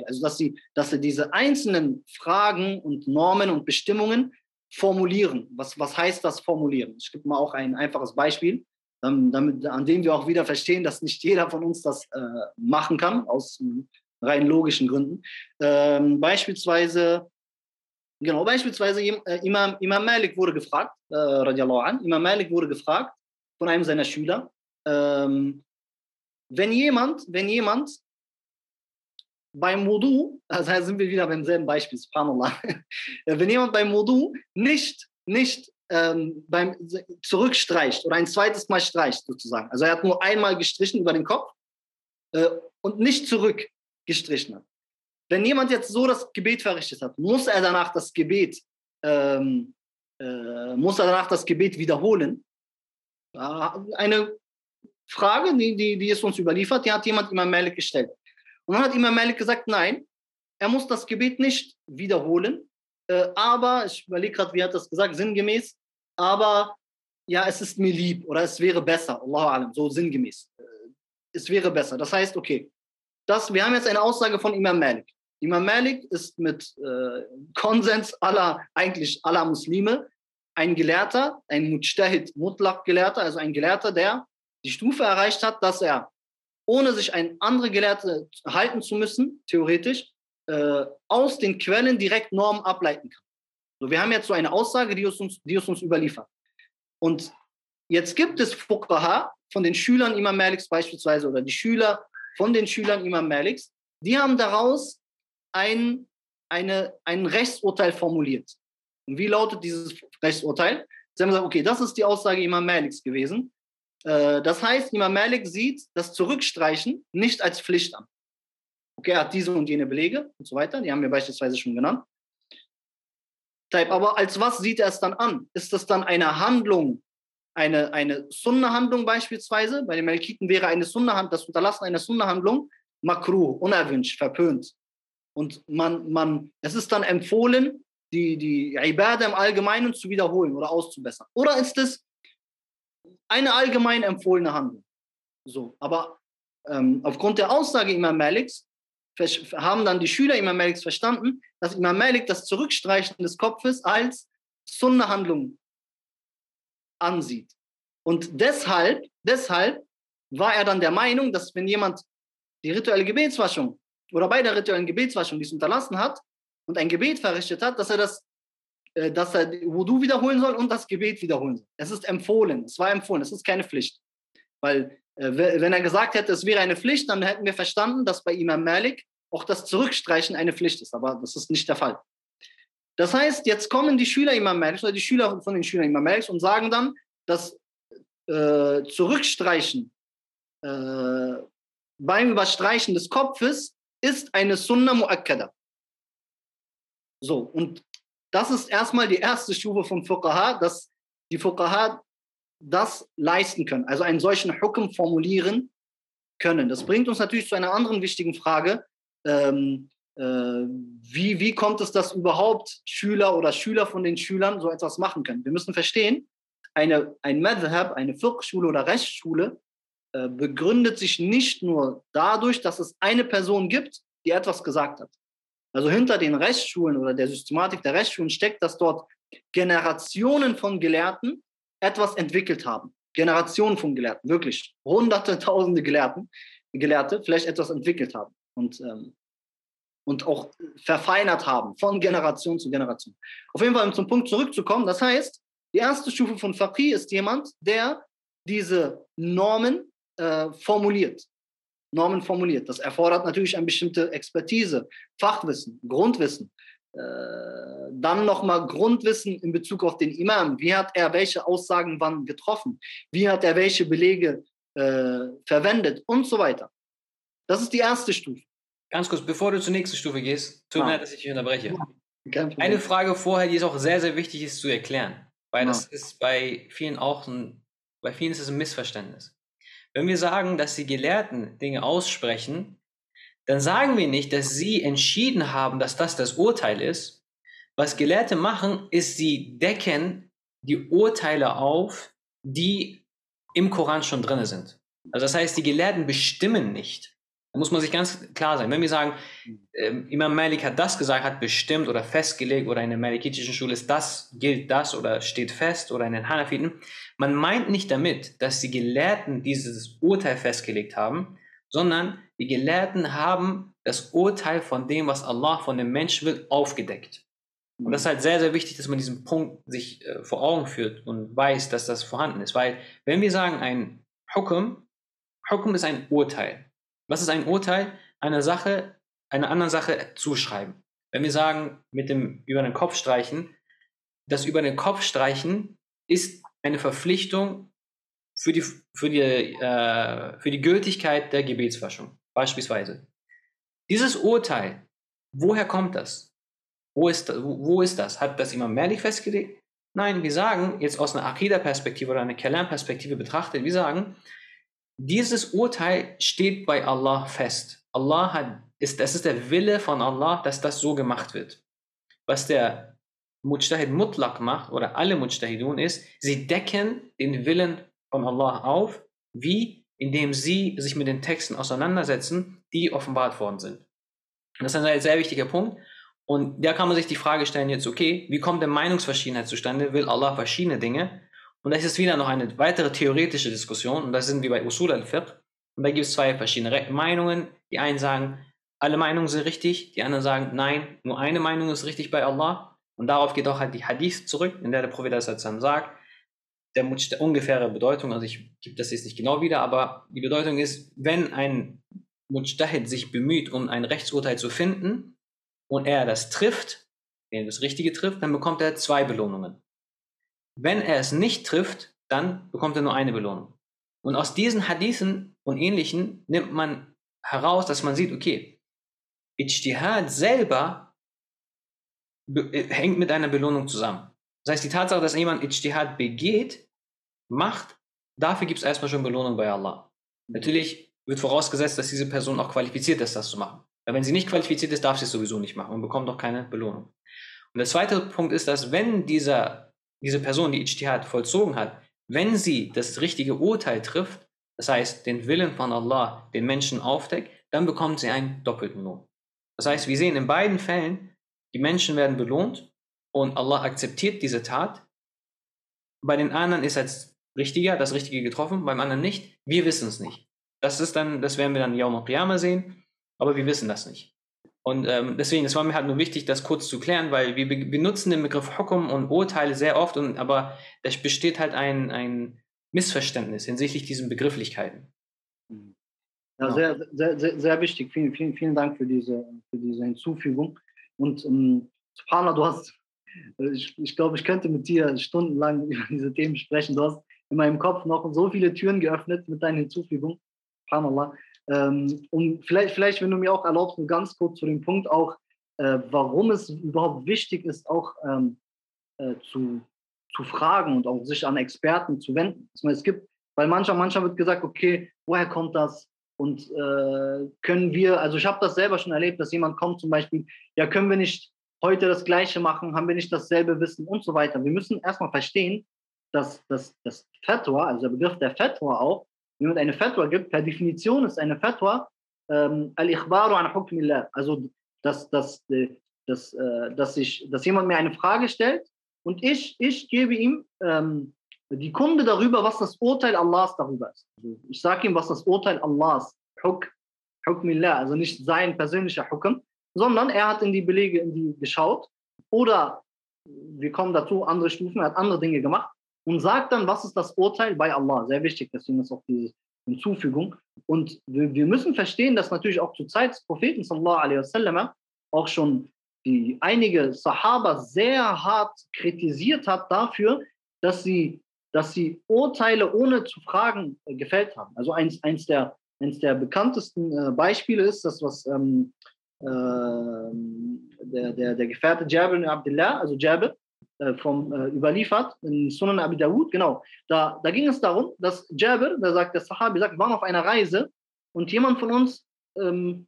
also dass sie, dass sie diese einzelnen Fragen und Normen und Bestimmungen formulieren. Was, was heißt das formulieren? Ich gebe mal auch ein einfaches Beispiel, damit, an dem wir auch wieder verstehen, dass nicht jeder von uns das äh, machen kann, aus rein logischen Gründen. Ähm, beispielsweise, genau, beispielsweise äh, Imam, Imam Malik wurde gefragt, äh, an, Imam Malik wurde gefragt von einem seiner Schüler, ähm, wenn jemand, wenn jemand beim Wudu, also sind wir wieder beim selben Beispiel, subhanallah, wenn jemand beim Wudu nicht, nicht ähm, beim zurückstreicht oder ein zweites Mal streicht sozusagen, also er hat nur einmal gestrichen über den Kopf äh, und nicht zurückgestrichen hat. Wenn jemand jetzt so das Gebet verrichtet hat, muss er danach das Gebet, ähm, äh, muss er danach das Gebet wiederholen? Eine Frage, die, die, die ist uns überliefert, die hat jemand immer Malik gestellt. Und dann hat Imam Malik gesagt, nein, er muss das Gebet nicht wiederholen, äh, aber, ich überlege gerade, wie hat das gesagt, sinngemäß, aber ja, es ist mir lieb oder es wäre besser, Allah alam, so sinngemäß. Äh, es wäre besser. Das heißt, okay, das, wir haben jetzt eine Aussage von Imam Malik. Imam Malik ist mit äh, Konsens aller, eigentlich aller Muslime, ein Gelehrter, ein Mujtahid, Mutlaq-Gelehrter, also ein Gelehrter, der die Stufe erreicht hat, dass er ohne sich an andere Gelehrte halten zu müssen, theoretisch, äh, aus den Quellen direkt Normen ableiten kann. So, wir haben jetzt so eine Aussage, die uns, die uns überliefert. Und jetzt gibt es Fuqaha von den Schülern Imam Maliks beispielsweise oder die Schüler von den Schülern Imam Maliks, die haben daraus ein, eine, ein Rechtsurteil formuliert. Und wie lautet dieses Rechtsurteil? Sie haben gesagt, okay, das ist die Aussage Imam Maliks gewesen. Äh, das heißt, Imam Malik sieht das Zurückstreichen nicht als Pflicht an. Okay, er hat diese und jene Belege und so weiter, die haben wir beispielsweise schon genannt. Aber als was sieht er es dann an? Ist das dann eine Handlung, eine, eine Sunna-Handlung beispielsweise, bei den Malikiten wäre eine Sunna-Handlung, das Unterlassen einer Sunna-Handlung makruh, unerwünscht, verpönt. Und man, man, es ist dann empfohlen, die, die Ibadah im Allgemeinen zu wiederholen oder auszubessern. Oder ist es eine allgemein empfohlene Handlung? So, aber ähm, aufgrund der Aussage Imam Maliks haben dann die Schüler Imam Maliks verstanden, dass Imam Malik das Zurückstreichen des Kopfes als Sunna-Handlung ansieht. Und deshalb, deshalb war er dann der Meinung, dass wenn jemand die rituelle Gebetswaschung oder bei der rituellen Gebetswaschung dies unterlassen hat und ein Gebet verrichtet hat, dass er das, äh, dass er Wudu wiederholen soll und das Gebet wiederholen soll. Es ist empfohlen, es war empfohlen, es ist keine Pflicht. Weil äh, wenn er gesagt hätte, es wäre eine Pflicht, dann hätten wir verstanden, dass bei Imam Malik auch das Zurückstreichen eine Pflicht ist. Aber das ist nicht der Fall. Das heißt, jetzt kommen die Schüler Imam Maliks oder die Schüler von den Schülern Imam Maliks und sagen dann, dass äh, Zurückstreichen äh, beim Überstreichen des Kopfes ist eine Sunna Mu'akkada. So, und das ist erstmal die erste Stufe vom Fuqaha, dass die Fuqaha das leisten können, also einen solchen Hukum formulieren können. Das bringt uns natürlich zu einer anderen wichtigen Frage. Ähm, äh, wie, wie kommt es, dass überhaupt Schüler oder Schüler von den Schülern so etwas machen können? Wir müssen verstehen, eine, ein Madhab, eine Fiqh-Schule oder Rechtsschule begründet sich nicht nur dadurch, dass es eine Person gibt, die etwas gesagt hat. Also hinter den Rechtsschulen oder der Systematik der Rechtsschulen steckt, dass dort Generationen von Gelehrten etwas entwickelt haben. Generationen von Gelehrten, wirklich hunderte, tausende Gelehrten, Gelehrte vielleicht etwas entwickelt haben und, ähm, und auch verfeinert haben von Generation zu Generation. Auf jeden Fall, um zum Punkt zurückzukommen, das heißt, die erste Stufe von Faqih ist jemand, der diese Normen äh, formuliert. Normen formuliert. Das erfordert natürlich eine bestimmte Expertise, Fachwissen, Grundwissen. Äh, dann nochmal Grundwissen in Bezug auf den Imam. Wie hat er welche Aussagen wann getroffen? Wie hat er welche Belege äh, verwendet und so weiter. Das ist die erste Stufe. Ganz kurz, bevor du zur nächsten Stufe gehst, tut mir leid, dass ich dich unterbreche. Ja, Eine Frage vorher, die es auch sehr, sehr wichtig ist zu erklären, weil ja. das ist bei vielen auch ein, bei vielen ist es ein Missverständnis. Wenn wir sagen, dass die Gelehrten Dinge aussprechen, dann sagen wir nicht, dass sie entschieden haben, dass das das Urteil ist. Was Gelehrte machen, ist, sie decken die Urteile auf, die im Koran schon drin sind. Also das heißt, die Gelehrten bestimmen nicht. Da muss man sich ganz klar sein. Wenn wir sagen, äh, Imam Malik hat das gesagt, hat bestimmt oder festgelegt oder in der malikitischen Schule ist das, gilt das oder steht fest oder in den Hanafiten, man meint nicht damit, dass die Gelehrten dieses Urteil festgelegt haben, sondern die Gelehrten haben das Urteil von dem, was Allah von dem Menschen will, aufgedeckt. Und das ist halt sehr, sehr wichtig, dass man diesen Punkt sich äh, vor Augen führt und weiß, dass das vorhanden ist. Weil, wenn wir sagen, ein Hukum, Hukum ist ein Urteil. Was ist ein Urteil? Eine Sache, einer anderen Sache zuschreiben. Wenn wir sagen, mit dem über den Kopf streichen, das über den Kopf streichen ist eine Verpflichtung für die, für die, äh, für die Gültigkeit der Gebetswaschung, beispielsweise. Dieses Urteil, woher kommt das? Wo ist, wo ist das? Hat das Imam Malik festgelegt? Nein, wir sagen, jetzt aus einer Akida-Perspektive oder einer Kalam-Perspektive betrachtet, wir sagen, dieses Urteil steht bei Allah fest. Allah hat, ist, das ist der Wille von Allah, dass das so gemacht wird. Was der Mujtahid Mutlaq macht oder alle Mujtahidun ist, sie decken den Willen von Allah auf, wie indem sie sich mit den Texten auseinandersetzen, die offenbart worden sind. Das ist ein sehr wichtiger Punkt. Und da kann man sich die Frage stellen jetzt, okay, wie kommt denn Meinungsverschiedenheit zustande? Will Allah verschiedene Dinge? Und das ist wieder noch eine weitere theoretische Diskussion. Und da sind wir bei Usul al-Fiqh. Und da gibt es zwei verschiedene Meinungen. Die einen sagen, alle Meinungen sind richtig. Die anderen sagen, nein, nur eine Meinung ist richtig bei Allah. Und darauf geht auch halt die Hadith zurück, in der der Prophet das dann sagt, der, der ungefähre Bedeutung, also ich gebe das jetzt nicht genau wieder, aber die Bedeutung ist, wenn ein Mujtahid sich bemüht, um ein Rechtsurteil zu finden und er das trifft, wenn er das Richtige trifft, dann bekommt er zwei Belohnungen. Wenn er es nicht trifft, dann bekommt er nur eine Belohnung. Und aus diesen Hadithen und ähnlichen nimmt man heraus, dass man sieht, okay, Ijtihad selber äh, hängt mit einer Belohnung zusammen. Das heißt, die Tatsache, dass jemand Ijtihad begeht, macht, dafür gibt es erstmal schon Belohnung bei Allah. Natürlich wird vorausgesetzt, dass diese Person auch qualifiziert ist, das zu machen. Weil wenn sie nicht qualifiziert ist, darf sie es sowieso nicht machen und bekommt auch keine Belohnung. Und der zweite Punkt ist, dass wenn dieser, diese Person, die Ijtihad vollzogen hat, wenn sie das richtige Urteil trifft, das heißt den Willen von Allah den Menschen aufdeckt, dann bekommt sie einen doppelten Lohn. Das heißt, wir sehen in beiden Fällen, die Menschen werden belohnt und Allah akzeptiert diese Tat. Bei den anderen ist es richtiger, das Richtige getroffen, beim anderen nicht. Wir wissen es nicht. Das ist dann, das werden wir dann Yawm al-Qiyamah sehen, aber wir wissen das nicht. Und ähm, deswegen, es war mir halt nur wichtig, das kurz zu klären, weil wir benutzen den Begriff Hukum und Urteile sehr oft, und, aber es besteht halt ein, ein Missverständnis hinsichtlich diesen Begrifflichkeiten. Ja, genau. sehr, sehr, sehr, sehr wichtig. Vielen, vielen, vielen Dank für diese, für diese Hinzufügung. Und ähm, Subhanallah, du hast, äh, ich, ich glaube, ich könnte mit dir stundenlang über diese Themen sprechen. Du hast in meinem Kopf noch so viele Türen geöffnet mit deinen Hinzufügungen. Subhanallah. Ähm, und vielleicht, vielleicht, wenn du mir auch erlaubst, ganz kurz zu dem Punkt auch, äh, warum es überhaupt wichtig ist, auch ähm, äh, zu, zu fragen und auch sich an Experten zu wenden. Es gibt, weil manchmal, manchmal wird gesagt, okay, woher kommt das? Und äh, können wir, also ich habe das selber schon erlebt, dass jemand kommt zum Beispiel, ja, können wir nicht heute das Gleiche machen, haben wir nicht dasselbe Wissen und so weiter. Wir müssen erstmal verstehen, dass das, das Fatwa, also der Begriff der Fatwa auch, man eine Fatwa gibt, per Definition ist eine Fatwa ähm, al-Ikhbaru an Hukmillah. Also, dass, dass, äh, dass, äh, dass, ich, dass jemand mir eine Frage stellt und ich, ich gebe ihm ähm, die Kunde darüber, was das Urteil Allahs darüber ist. Also ich sage ihm, was das Urteil Allahs, Huk, Hukmillah, also nicht sein persönlicher Hukm, sondern er hat in die Belege in die geschaut oder wir kommen dazu, andere Stufen, er hat andere Dinge gemacht und sagt dann, was ist das Urteil bei Allah. Sehr wichtig, deswegen ist auch diese Hinzufügung. Und wir, wir müssen verstehen, dass natürlich auch zur Zeit des Propheten sallallahu auch schon die einige Sahaba sehr hart kritisiert hat dafür, dass sie, dass sie Urteile ohne zu fragen äh, gefällt haben. Also eins, eins, der, eins der bekanntesten äh, Beispiele ist das, was ähm, äh, der, der, der Gefährte Jabir ibn Abdullah, also Jabir, vom, äh, überliefert, in Sunan Abi Dawud, genau. Da, da ging es darum, dass Jabir, der sagt, der Sahabi sagt, waren auf einer Reise und jemand von uns ähm,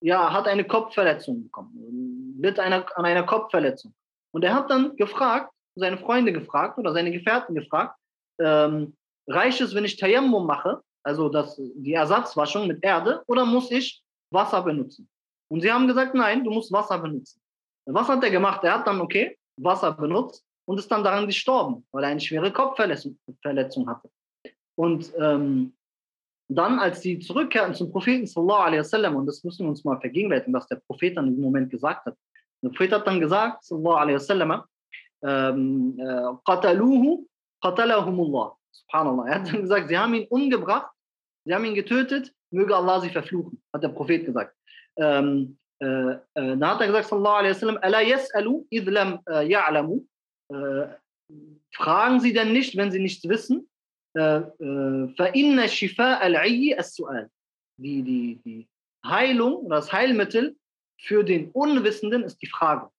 ja, hat eine Kopfverletzung bekommen, litt einer, an einer Kopfverletzung. Und er hat dann gefragt, seine Freunde gefragt oder seine Gefährten gefragt, ähm, reicht es, wenn ich Tayammum mache, also das, die Ersatzwaschung mit Erde, oder muss ich Wasser benutzen? Und sie haben gesagt, nein, du musst Wasser benutzen. Was hat er gemacht? Er hat dann, okay, Wasser benutzt und ist dann daran gestorben, weil er eine schwere Kopfverletzung Verletzung hatte. Und ähm, dann, als sie zurückkehrten zum Propheten wasallam, und das müssen wir uns mal vergegenwärtigen, was der Prophet dann dem Moment gesagt hat. Der Prophet hat dann gesagt, wasallam, ähm, äh. Subhanallah. Er hat dann gesagt, sie haben ihn umgebracht, sie haben ihn getötet, möge Allah sie verfluchen, hat der Prophet gesagt. Ähm, äh, äh, da hat er gesagt, sallallahu alaihi wasallam, ala yas'alu idlam äh, ya'lamu. Äh, fragen Sie denn nicht, wenn Sie nichts wissen? فإن شفاء العي السؤال. Die, die, die Heilung oder das Heilmittel für den Unwissenden ist die Frage.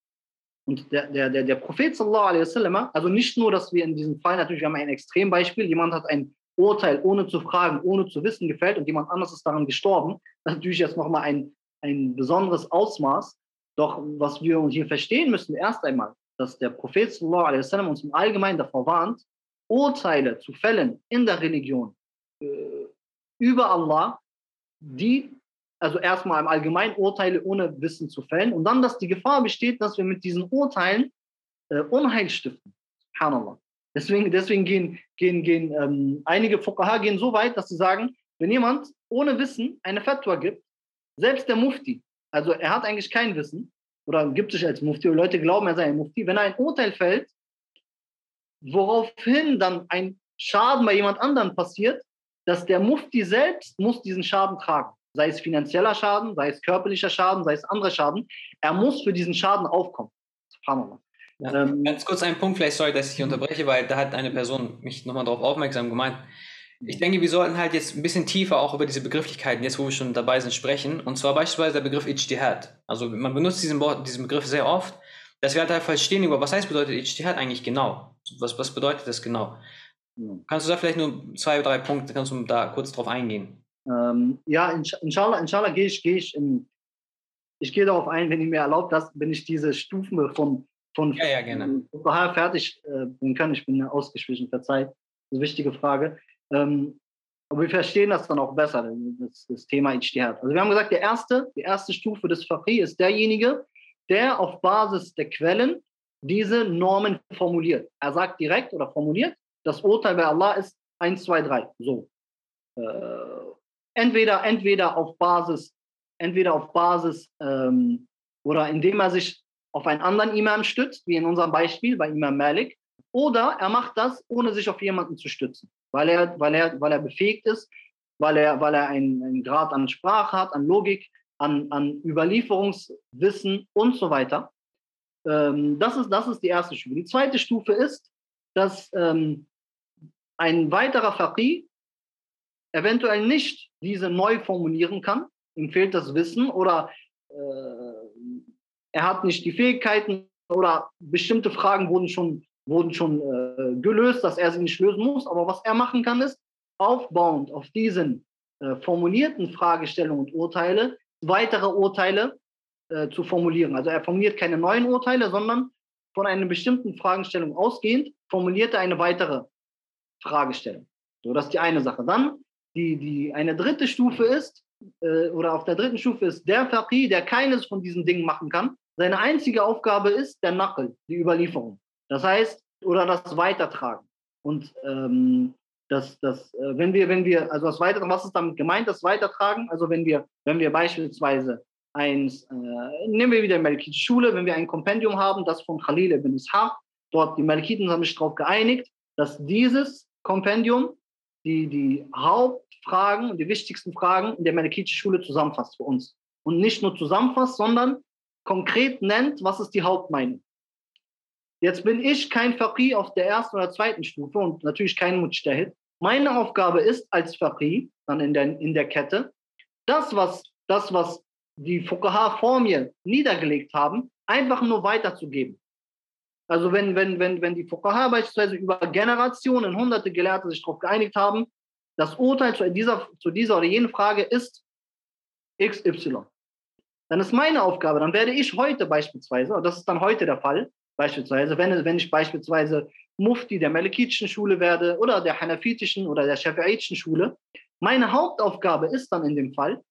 Und der, der, der, der Prophet sallallahu alaihi wasallam, also nicht nur, dass wir in diesem Fall natürlich, wir haben ein Extrembeispiel, jemand hat ein Urteil ohne zu fragen, ohne zu wissen gefällt und jemand anderes ist daran gestorben. Das ist natürlich jetzt nochmal ein, ein besonderes Ausmaß. Doch was wir hier verstehen müssen, erst einmal, dass der Prophet sallallahu uns im Allgemeinen davor warnt, Urteile zu fällen in der Religion äh, über Allah, die, also erstmal im Allgemeinen Urteile ohne Wissen zu fällen und dann, dass die Gefahr besteht, dass wir mit diesen Urteilen äh, Unheil stiften. Subhanallah. Deswegen, deswegen gehen, gehen, gehen ähm, einige Fuqaha gehen so weit, dass sie sagen, wenn jemand ohne Wissen eine Fatwa gibt, selbst der Mufti, also er hat eigentlich kein Wissen oder gibt sich als Mufti, oder Leute glauben, er sei ein Mufti, wenn er ein Urteil fällt, woraufhin dann ein Schaden bei jemand anderem passiert, dass der Mufti selbst muss diesen Schaden tragen. Sei es finanzieller Schaden, sei es körperlicher Schaden, sei es anderer Schaden. Er muss für diesen Schaden aufkommen. Subhanallah. Ja, ähm, ganz kurz ein Punkt, vielleicht sorry, dass ich unterbreche, weil da hat eine Person mich nochmal darauf aufmerksam gemacht. Ich denke, wir sollten halt jetzt ein bisschen tiefer auch über diese Begrifflichkeiten, jetzt wo wir schon dabei sind, sprechen. Und zwar beispielsweise der Begriff Ijtihad. Also man benutzt diesen, diesen Begriff sehr oft, dass wir halt, halt verstehen über, was heißt bedeutet Ijtihad eigentlich genau? Was, was bedeutet das genau? Kannst du da vielleicht nur zwei, drei Punkte, kannst du da kurz drauf eingehen? Ähm, ja, inshallah, inshallah gehe ich, gehe ich in, ich gehe darauf ein, wenn ihr mir erlaubt, dass wenn ich diese Stufen von von ja, ja, gerne. fertig äh, bringen kann. Ich bin ja ausgeschlichen, verzeiht. Das ist eine wichtige Frage. Ähm, aber wir verstehen das dann auch besser, das, das Thema Ijtihad. Also wir haben gesagt, der erste, die erste Stufe des Faqih ist derjenige, der auf Basis der Quellen diese Normen formuliert. Er sagt direkt oder formuliert, das Urteil bei Allah ist 1, 2, 3. So. Äh, entweder, entweder auf Basis, entweder auf Basis ähm, oder indem er sich auf einen anderen Imam stützt, wie in unserem Beispiel bei Imam Malik, oder er macht das, ohne sich auf jemanden zu stützen, weil er, weil er, weil er befähigt ist, weil er, weil er einen, einen Grad an Sprache hat, an Logik, an, an Überlieferungswissen und so weiter. Ähm, das, ist, das ist die erste Stufe. Die zweite Stufe ist, dass ähm, ein weiterer Faqih eventuell nicht diese neu formulieren kann, ihm fehlt das Wissen oder äh, er hat nicht die Fähigkeiten oder bestimmte Fragen wurden schon, wurden schon äh, gelöst, dass er sie nicht lösen muss. Aber was er machen kann, ist, aufbauend auf diesen äh, formulierten Fragestellungen und Urteile, weitere Urteile äh, zu formulieren. Also er formuliert keine neuen Urteile, sondern von einer bestimmten Fragestellung ausgehend formuliert er eine weitere Fragestellung. So, das ist die eine Sache. Dann die, die, eine dritte Stufe ist, äh, oder auf der dritten Stufe ist der Faqih, der keines von diesen Dingen machen kann. Seine einzige Aufgabe ist der Nackel, die Überlieferung. Das heißt, oder das Weitertragen. Und ähm, das, das, äh, wenn wir, wenn wir, also das Weitertragen, was ist damit gemeint, das Weitertragen? Also wenn wir, wenn wir beispielsweise eins, äh, nehmen wir wieder die Malikitische Schule, wenn wir ein Kompendium haben, das von Khalil ibn Ishaq, dort die Malikiten haben sich darauf geeinigt, dass dieses Kompendium die, die Hauptfragen und die wichtigsten Fragen in der Malikitischen Schule zusammenfasst für uns. Und nicht nur zusammenfasst, sondern konkret nennt, was ist die Hauptmeinung. Jetzt bin ich kein Faqih auf der ersten oder zweiten Stufe und natürlich kein Mujtahid. Meine Aufgabe ist als Faqih, dann in der, in der Kette, das was, das, was die Fuqaha vor mir niedergelegt haben, einfach nur weiterzugeben. Also wenn, wenn, wenn, wenn die Fuqaha beispielsweise über Generationen, hunderte Gelehrte sich darauf geeinigt haben, das Urteil zu dieser, zu dieser oder jenen Frage ist XY. Dann ist meine Aufgabe, dann werde ich heute beispielsweise, und das ist dann heute der Fall, beispielsweise, wenn, wenn ich beispielsweise Mufti der Malikitischen Schule werde oder der Hanafitischen oder der Shafi'itischen Schule, meine Hauptaufgabe ist dann in dem Fall,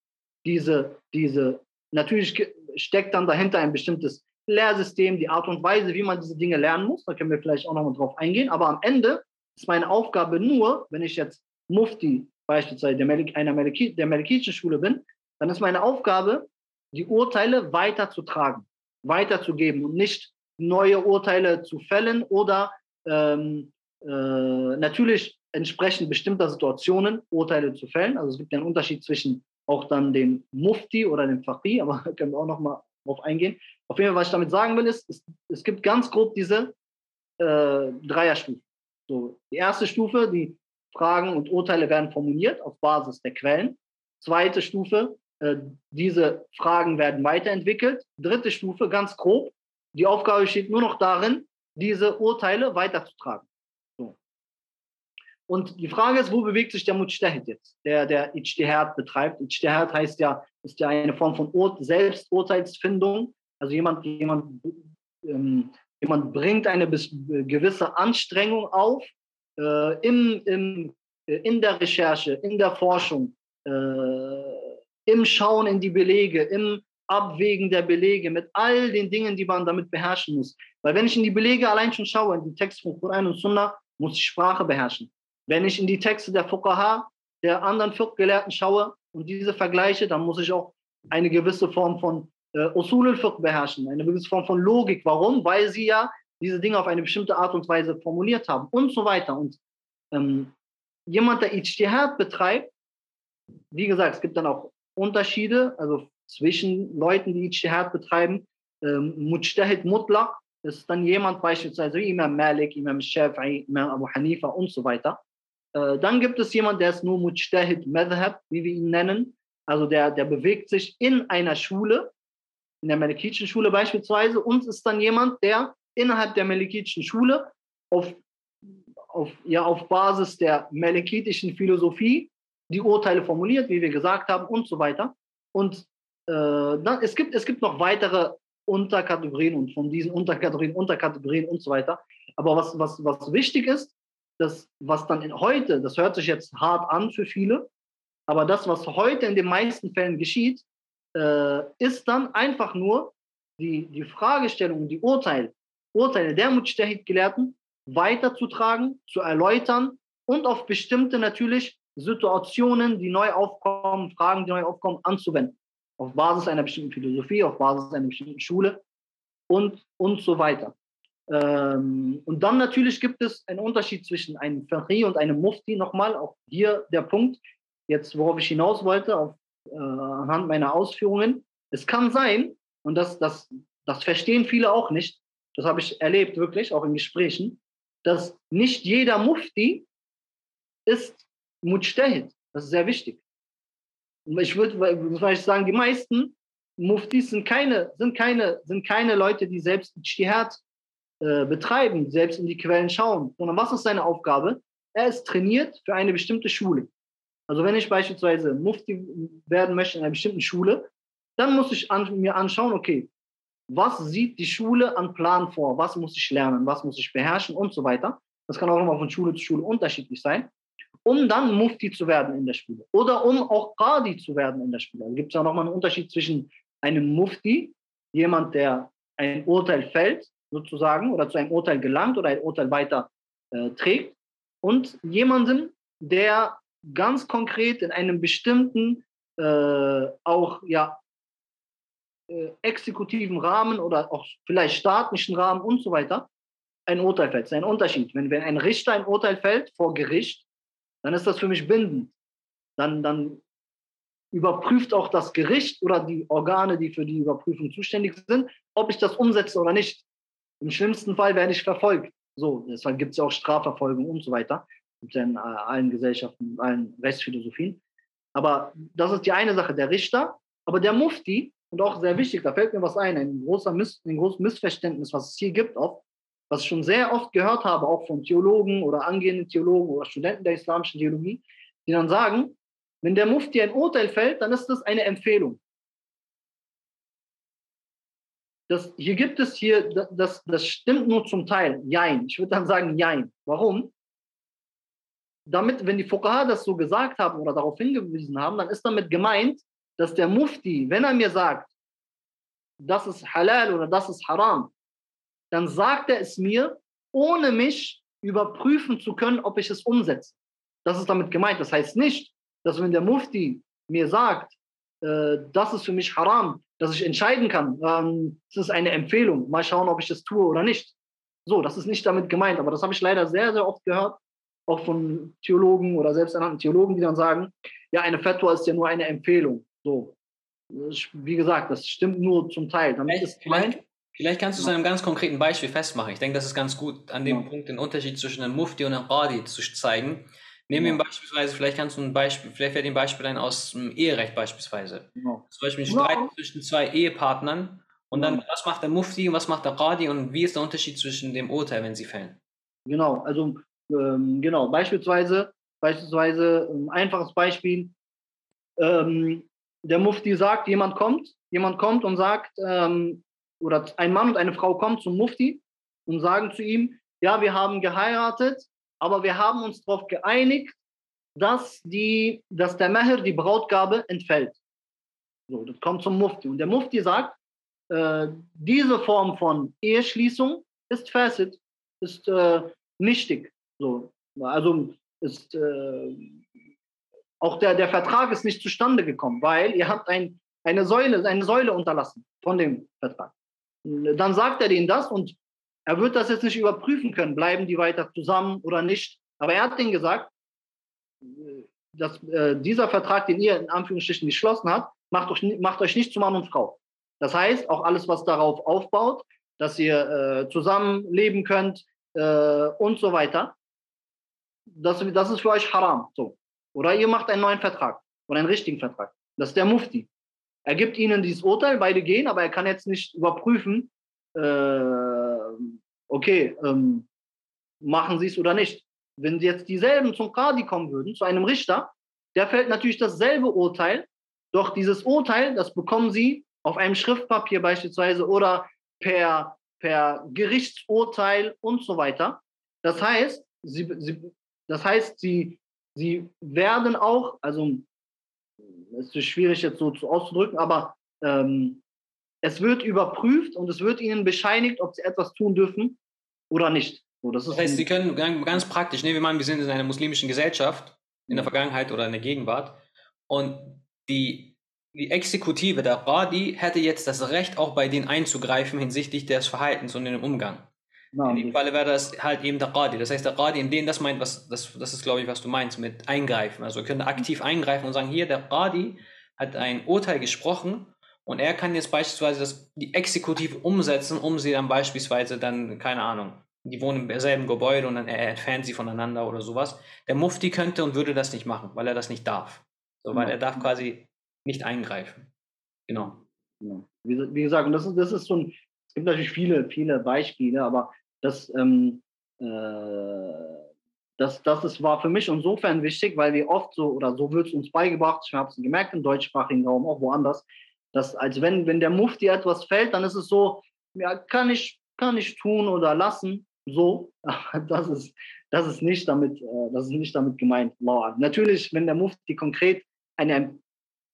diese, diese, natürlich steckt dann dahinter ein bestimmtes Lehrsystem, die Art und Weise, wie man diese Dinge lernen muss. Da können wir vielleicht auch nochmal drauf eingehen. Aber am Ende ist meine Aufgabe nur, wenn ich jetzt Mufti beispielsweise der Malik, einer Maliki, der Malikitischen Schule bin, dann ist meine Aufgabe, die Urteile weiterzutragen, weiterzugeben und nicht neue Urteile zu fällen oder ähm, äh, natürlich entsprechend bestimmter Situationen Urteile zu fällen. Also es gibt ja einen Unterschied zwischen auch dann dem Mufti oder dem Faqih, aber können wir auch nochmal drauf eingehen. Auf jeden Fall, was ich damit sagen will, ist, es, es gibt ganz grob diese äh, Dreierstufen. So, die erste Stufe, die Fragen und Urteile werden formuliert auf Basis der Quellen. Zweite Stufe, äh, diese Fragen werden weiterentwickelt. Dritte Stufe, ganz grob, die Aufgabe besteht nur noch darin, diese Urteile weiterzutragen. So. Und die Frage ist, wo bewegt sich der Mujtahid jetzt, der der Ijtihad betreibt? Ijtihad heißt ja, ist ja eine Form von Ur Selbsturteilsfindung. Also jemand, jemand, ähm, jemand bringt eine gewisse Anstrengung auf äh, im, im, in der Recherche, in der Forschung, äh, im Schauen in die Belege, im Abwägen der Belege, mit all den Dingen, die man damit beherrschen muss. Weil wenn ich in die Belege allein schon schaue, in den Text von Koran und Sunnah, muss ich Sprache beherrschen. Wenn ich in die Texte der Fuqaha, der anderen Fiqh-Gelehrten schaue und diese vergleiche, dann muss ich auch eine gewisse Form von äh, Usul al-Fiqh beherrschen, eine gewisse Form von Logik. Warum? Weil sie ja diese Dinge auf eine bestimmte Art und Weise formuliert haben und so weiter. Und ähm, jemand, der Ijtihad betreibt, wie gesagt, es gibt dann auch Unterschiede, also zwischen Leuten, die Ijtihad betreiben. Ähm, Mujtahid Mutlaq ist dann jemand beispielsweise wie Imam Malik, Imam Shafi'i, Imam Abu Hanifa und so weiter. Äh, dann gibt es jemand, der ist nur Mujtahid Madhab, wie wir ihn nennen. Also der, der bewegt sich in einer Schule, in der Malikitischen Schule beispielsweise. Und ist dann jemand, der innerhalb der Malikitischen Schule auf, auf, ja, auf Basis der melekitischen Philosophie die Urteile formuliert, wie wir gesagt haben, und so weiter. Und dann, es, gibt, es gibt noch weitere Unterkategorien und von diesen Unterkategorien, Unterkategorien und so weiter. Aber was, was, was wichtig ist, dass was dann in heute, das hört sich jetzt hart an für viele, aber das, was heute in den meisten Fällen geschieht, äh, ist dann einfach nur die, die Fragestellung, die Urteile, Urteile der Mujtahid-Gelehrten weiterzutragen, zu erläutern und auf bestimmte natürlich Situationen, die neu aufkommen, Fragen, die neu aufkommen, anzuwenden. Auf Basis einer bestimmten Philosophie, auf Basis einer bestimmten Schule und, und so weiter. Ähm, und dann natürlich gibt es einen Unterschied zwischen einem Fahri und einem Mufti. Nochmal, auch hier der Punkt, jetzt worauf ich hinaus wollte, auf, äh, anhand meiner Ausführungen. Es kann sein, und das, das, das verstehen viele auch nicht, das habe ich erlebt wirklich, auch in Gesprächen, dass nicht jeder Mufti ist Mujtahid. Das ist sehr wichtig. Ich würde sagen, die meisten Muftis sind keine, sind keine, sind keine Leute, die selbst Ijtihad äh, betreiben, selbst in die Quellen schauen, sondern was ist seine Aufgabe? Er ist trainiert für eine bestimmte Schule. Also wenn ich beispielsweise Mufti werden möchte in einer bestimmten Schule, dann muss ich an, mir anschauen, okay, was sieht die Schule an Plan vor? Was muss ich lernen? Was muss ich beherrschen und so weiter? Das kann auch immer von Schule zu Schule unterschiedlich sein um dann Mufti zu werden in der Schule oder um auch Qadi zu werden in der Schule. Da gibt es ja nochmal einen Unterschied zwischen einem Mufti, jemand, der ein Urteil fällt, sozusagen, oder zu einem Urteil gelangt oder ein Urteil weiter äh, trägt, und jemandem, der ganz konkret in einem bestimmten, äh, auch ja, äh, exekutiven Rahmen oder auch vielleicht staatlichen Rahmen und so weiter ein Urteil fällt. Das ist ein Unterschied. Wenn, wenn ein Richter ein Urteil fällt vor Gericht, dann ist das für mich bindend. Dann, dann überprüft auch das Gericht oder die Organe, die für die Überprüfung zuständig sind, ob ich das umsetze oder nicht. Im schlimmsten Fall werde ich verfolgt. So, deshalb gibt es ja auch Strafverfolgung und so weiter. Gibt ja in äh, allen Gesellschaften, allen Rechtsphilosophien. Aber das ist die eine Sache, der Richter. Aber der Mufti, und auch sehr wichtig, da fällt mir was ein, ein, großer Miss, ein großes Missverständnis, was es hier gibt, auch, was ich schon sehr oft gehört habe, auch von Theologen oder angehenden Theologen oder Studenten der islamischen Theologie, die dann sagen, wenn der Mufti ein Urteil fällt, dann ist das eine Empfehlung. Das, hier gibt es hier, das, das stimmt nur zum Teil. Jein. Ich würde dann sagen Jein. Warum? Damit, wenn die Fuqaha das so gesagt haben oder darauf hingewiesen haben, dann ist damit gemeint, dass der Mufti, wenn er mir sagt, das ist halal oder das ist haram, dann sagt er es mir, ohne mich überprüfen zu können, ob ich es umsetze. Das ist damit gemeint. Das heißt nicht, dass wenn der Mufti mir sagt, äh, das ist für mich haram, dass ich entscheiden kann, ähm, es ist eine Empfehlung, mal schauen, ob ich es tue oder nicht. So, das ist nicht damit gemeint, aber das habe ich leider sehr, sehr oft gehört, auch von Theologen oder selbsternannten Theologen, die dann sagen, ja, eine Fatwa ist ja nur eine Empfehlung. So, wie gesagt, das stimmt nur zum Teil. Damit ist gemeint, Vielleicht kannst du es an einem ganz konkreten Beispiel festmachen. Ich denke, das ist ganz gut, an dem ja. Punkt den Unterschied zwischen einem Mufti und einem Qadi zu zeigen. Nehmen ja. wir beispielsweise, vielleicht kannst du ein Beispiel, vielleicht fällt dir ein Beispiel ein aus dem Eherecht beispielsweise. Ja. Zum Beispiel ein Streit zwischen zwei Ehepartnern und dann, was macht der Mufti und was macht der Qadi und wie ist der Unterschied zwischen dem Urteil, wenn sie fällen? Genau, also ähm, genau, beispielsweise, beispielsweise ein einfaches Beispiel, ähm, der Mufti sagt, jemand kommt, jemand kommt und sagt, ähm, oder ein Mann und eine Frau kommen zum Mufti und sagen zu ihm, ja, wir haben geheiratet, aber wir haben uns darauf geeinigt, dass, die, dass der Meher, die Brautgabe, entfällt. So, das kommt zum Mufti. Und der Mufti sagt, äh, diese Form von Eheschließung ist facet, ist äh, nichtig. So, also ist, äh, auch der, der Vertrag ist nicht zustande gekommen, weil ihr habt ein, eine, Säule, eine Säule unterlassen von dem Vertrag. Dann sagt er denen das und er wird das jetzt nicht überprüfen können, bleiben die weiter zusammen oder nicht. Aber er hat denen gesagt, dass äh, dieser Vertrag, den ihr in Anführungsstrichen geschlossen habt, macht euch, macht euch nicht zu Mann und Frau. Das heißt, auch alles, was darauf aufbaut, dass ihr äh, zusammenleben könnt äh, und so weiter, das, das ist für euch haram. So. Oder ihr macht einen neuen Vertrag oder einen richtigen Vertrag. Das ist der Mufti. Er gibt ihnen dieses Urteil, beide gehen, aber er kann jetzt nicht überprüfen, äh, okay, ähm, machen sie es oder nicht. wenn jetzt dieselben zum Qadi kommen würden, zu einem Richter, der fällt natürlich dasselbe Urteil, doch dieses Urteil, das bekommen sie auf einem Schriftpapier beispielsweise oder per, per Gerichtsurteil und so weiter. Das heißt, sie, sie, das heißt, sie, sie werden auch, also es ist schwierig jetzt so auszudrücken, aber ähm, es wird überprüft und es wird ihnen bescheinigt, ob sie etwas tun dürfen oder nicht. So, das, das heißt, sie können ganz praktisch, nehmen wir mal, wir sind in einer muslimischen Gesellschaft, in der Vergangenheit oder in der Gegenwart, und die, die Exekutive, der Radi, hätte jetzt das Recht, auch bei denen einzugreifen hinsichtlich des Verhaltens und dem Umgang. Ja, in dem Falle wäre das halt eben der Radi. Das heißt, der Radi, in dem das meint, was, das, das ist, glaube ich, was du meinst mit eingreifen. Also können aktiv eingreifen und sagen, hier, der Radi hat ein Urteil gesprochen und er kann jetzt beispielsweise das, die Exekutive umsetzen, um sie dann beispielsweise dann, keine Ahnung, die wohnen im selben Gebäude und dann er entfernt sie voneinander oder sowas. Der Mufti könnte und würde das nicht machen, weil er das nicht darf. So, weil er darf quasi nicht eingreifen. Genau. Ja. Wie, wie, gesagt, und das ist, das ist so ein, gibt natürlich viele, viele Beispiele, aber das, ähm, äh, das, das ist, war für mich insofern wichtig, weil wir oft so, oder so wird es uns beigebracht, ich habe es gemerkt im deutschsprachigen Raum, auch woanders, dass als wenn, wenn der Mufti etwas fällt, dann ist es so, ja, kann ich, kann ich tun oder lassen, so, das ist, das ist nicht damit, äh, das ist nicht damit gemeint. Natürlich, wenn der Mufti konkret eine,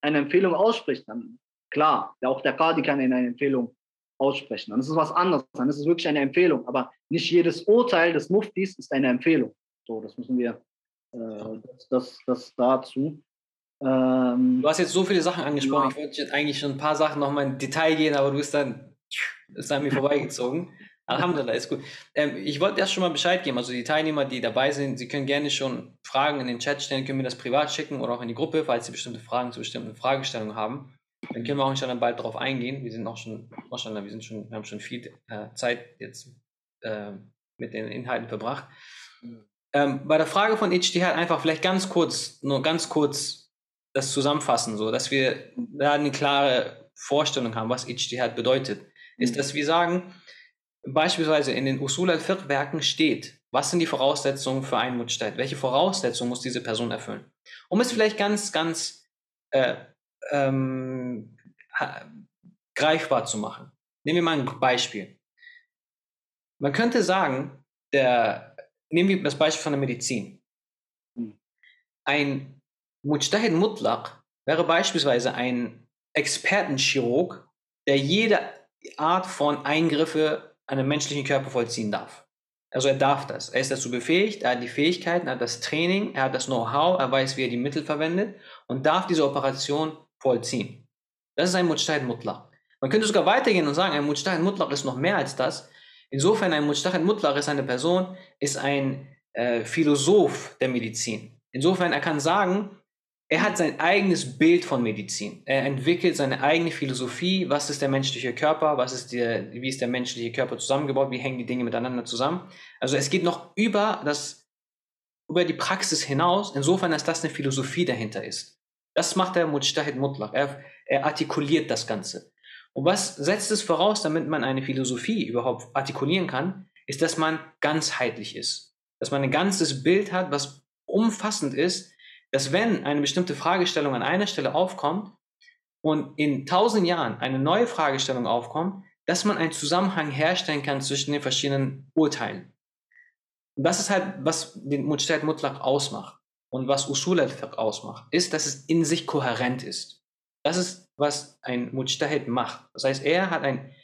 eine Empfehlung ausspricht, dann klar, auch der Kadi kann eine Empfehlung aussprechen. Dann ist es was anderes, dann ist es wirklich eine Empfehlung. Aber nicht jedes Urteil des Muftis ist eine Empfehlung. So, das müssen wir, äh, das, das, das dazu. Ähm, du hast jetzt so viele Sachen angesprochen. Ja. Ich wollte jetzt eigentlich schon ein paar Sachen nochmal in Detail gehen, aber du bist dann, ist an mir vorbeigezogen. Alhamdulillah, ist gut. Ähm, ich wollte erst schon mal Bescheid geben. Also die Teilnehmer, die dabei sind, sie können gerne schon Fragen in den Chat stellen, können mir das privat schicken oder auch in die Gruppe, falls sie bestimmte Fragen zu bestimmten Fragestellungen haben. Dann können wir auch schon bald darauf eingehen. Wir sind auch schon, wir sind schon, wir haben schon viel äh, Zeit jetzt äh, mit den Inhalten verbracht. Ähm, bei der Frage von Ijtihad einfach vielleicht ganz kurz, nur ganz kurz das zusammenfassen, so dass wir da eine klare Vorstellung haben, was Ijtihad bedeutet. Ist, dass wir sagen, beispielsweise in den Usul al-Fiqh-Werken steht, was sind die Voraussetzungen für einen Mujtahid? Welche Voraussetzungen muss diese Person erfüllen? Um es vielleicht ganz, ganz äh, ähm, greifbar zu machen. Nehmen wir mal ein Beispiel. Man könnte sagen, der, nehmen wir das Beispiel von der Medizin. Ein Mujtahid Mutlaq wäre beispielsweise ein Expertenchirurg, der jede Art von Eingriffe an den menschlichen Körper vollziehen darf. Also er darf das. Er ist dazu befähigt, er hat die Fähigkeiten, er hat das Training, er hat das Know-how, er weiß, wie er die Mittel verwendet und darf diese Operation vollziehen. Das ist ein Mujtahid Mutlaq. Man könnte sogar weitergehen und sagen, ein Mujtahid Mutlaq ist noch mehr als das. Insofern ein Mujtahid Mutlaq ist eine Person, ist ein äh, Philosoph der Medizin. Insofern er kann sagen, er hat sein eigenes Bild von Medizin. Er entwickelt seine eigene Philosophie. Was ist der menschliche Körper? Was ist der, wie ist der menschliche Körper zusammengebaut? Wie hängen die Dinge miteinander zusammen? Also es geht noch über das, über die Praxis hinaus. Insofern, dass das eine Philosophie dahinter ist. Das macht der Mujtahid Mutlaq. Er, er artikuliert das Ganze. Und was setzt es voraus, damit man eine Philosophie überhaupt artikulieren kann, ist, dass man ganzheitlich ist. Dass man ein ganzes Bild hat, was umfassend ist, dass wenn eine bestimmte Fragestellung an einer Stelle aufkommt und in tausend Jahren eine neue Fragestellung aufkommt, dass man einen Zusammenhang herstellen kann zwischen den verschiedenen Urteilen. Und das ist halt, was den Mujtahid Mutlaq ausmacht und was Usul al-Fiqh ausmacht, ist, dass es in sich kohärent ist. Das ist, was ein Mujtahid macht. Das heißt, er hat ein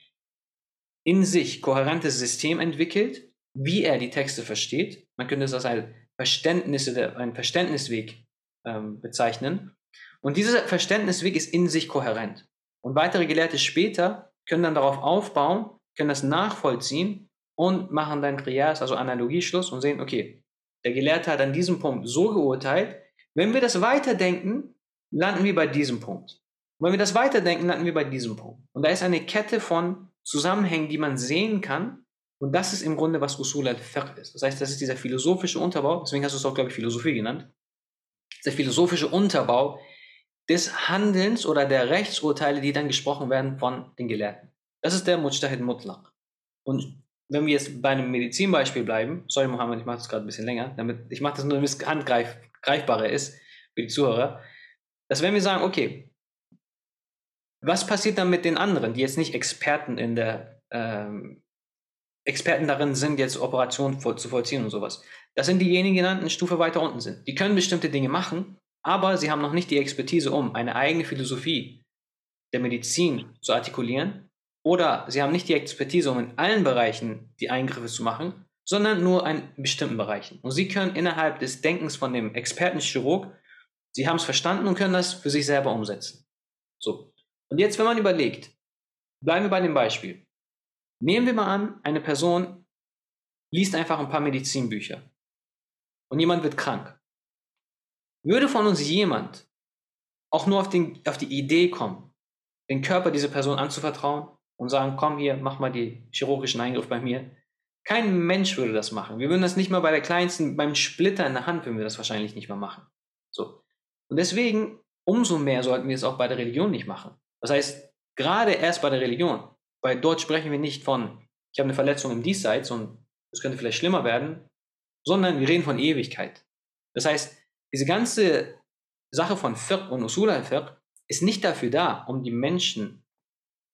in sich kohärentes System entwickelt, wie er die Texte versteht. Man könnte es als ein, Verständnis, ein Verständnisweg ähm, bezeichnen. Und dieser Verständnisweg ist in sich kohärent. Und weitere Gelehrte später können dann darauf aufbauen, können das nachvollziehen und machen dann Qiyas, also Analogieschluss und sehen, okay, der Gelehrte hat an diesem Punkt so geurteilt. Wenn wir das weiterdenken, landen wir bei diesem Punkt. Und wenn wir das weiterdenken, landen wir bei diesem Punkt. Und da ist eine Kette von Zusammenhängen, die man sehen kann. Und das ist im Grunde, was Usul al-Fiqh ist. Das heißt, das ist dieser philosophische Unterbau, deswegen hast du es auch, glaube ich, Philosophie genannt. Der philosophische Unterbau des Handelns oder der Rechtsurteile, die dann gesprochen werden von den Gelehrten. Das ist der Mujtahid Mutlaq. Und wenn wir jetzt bei einem Medizinbeispiel bleiben, sorry Mohammed, ich mache das gerade ein bisschen länger, damit ich mache das nur, damit es handgreifbarer ist für die Zuhörer, dass wenn wir sagen, okay, was passiert dann mit den anderen, die jetzt nicht Experten in der ähm, Experten darin sind, jetzt Operationen voll, zu vollziehen und sowas. Das sind diejenigen, die eine Stufe weiter unten sind. Die können bestimmte Dinge machen, aber sie haben noch nicht die Expertise, um eine eigene Philosophie der Medizin zu artikulieren oder sie haben nicht die Expertise, um in allen Bereichen die Eingriffe zu machen, sondern nur in bestimmten Bereichen. Und sie können innerhalb des Denkens von dem Expertenchirurg, sie haben es verstanden und können das für sich selber umsetzen. So. Und jetzt, wenn man überlegt, bleiben wir bei dem Beispiel. Nehmen wir mal an, eine Person liest einfach ein paar Medizinbücher und jemand wird krank. Würde von uns jemand auch nur auf, den, auf die Idee kommen, den Körper dieser Person anzuvertrauen und sagen, komm hier, mach mal die chirurgischen Eingriff bei mir. Kein Mensch würde das machen. Wir würden das nicht mal bei der kleinsten, beim Splitter in der Hand würden wir das wahrscheinlich nicht mal machen. So. Und deswegen, umso mehr sollten wir es auch bei der Religion nicht machen. Das heißt, gerade erst bei der Religion, weil dort sprechen wir nicht von, ich habe eine Verletzung im Diesseits und es könnte vielleicht schlimmer werden, sondern wir reden von Ewigkeit. Das heißt, diese ganze Sache von Fiqh und Usul al-Fiqh ist nicht dafür da, um die Menschen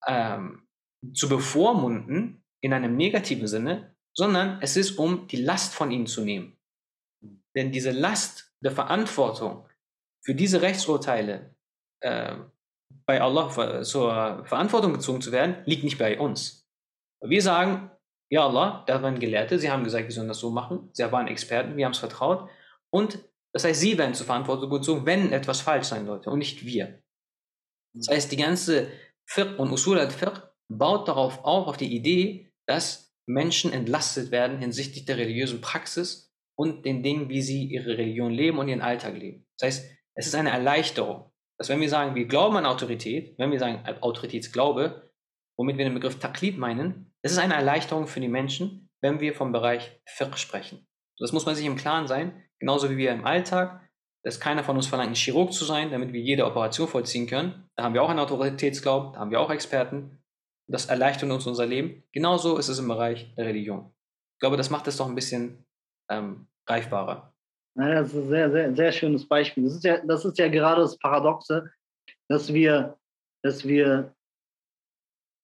ähm, zu bevormunden in einem negativen Sinne, sondern es ist, um die Last von ihnen zu nehmen. Denn diese Last der Verantwortung für diese Rechtsurteile äh, bei Allah zur Verantwortung gezogen zu werden, liegt nicht bei uns. Wir sagen, ja Allah, da waren Gelehrte, sie haben gesagt, wir sollen das so machen, sie waren Experten, wir haben es vertraut und das heißt, sie werden zur Verantwortung gezogen, wenn etwas falsch sein sollte und nicht wir. Das heißt, die ganze Fiqh und Usul al-Fiqh baut darauf auf, auf die Idee, dass Menschen entlastet werden hinsichtlich der religiösen Praxis und den Dingen, wie sie ihre Religion leben und ihren Alltag leben. Das heißt, es ist eine Erleichterung, dass wenn wir sagen, wir glauben an Autorität, wenn wir sagen Autoritätsglaube, womit wir den Begriff Taklid meinen, es ist eine Erleichterung für die Menschen, wenn wir vom Bereich Fiqh sprechen. Das muss man sich im Klaren sein, genauso wie wir im Alltag, dass keiner von uns verlangt, ein Chirurg zu sein, damit wir jede Operation vollziehen können. Da haben wir auch einen Autoritätsglauben, da haben wir auch Experten. Das erleichtert uns unser Leben. Genauso ist es im Bereich der Religion. Ich glaube, das macht es doch ein bisschen ähm, greifbarer. Ja, das ist ein sehr, sehr, sehr schönes Beispiel. Das ist, ja, das ist ja gerade das Paradoxe, dass wir, dass wir,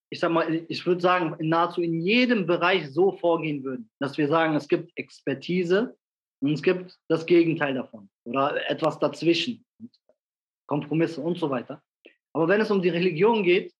ich sag mal, ich würde sagen, nahezu in jedem Bereich so vorgehen würden, dass wir sagen, es gibt Expertise und es gibt das Gegenteil davon oder etwas dazwischen, Kompromisse und so weiter. Aber wenn es um die Religion geht,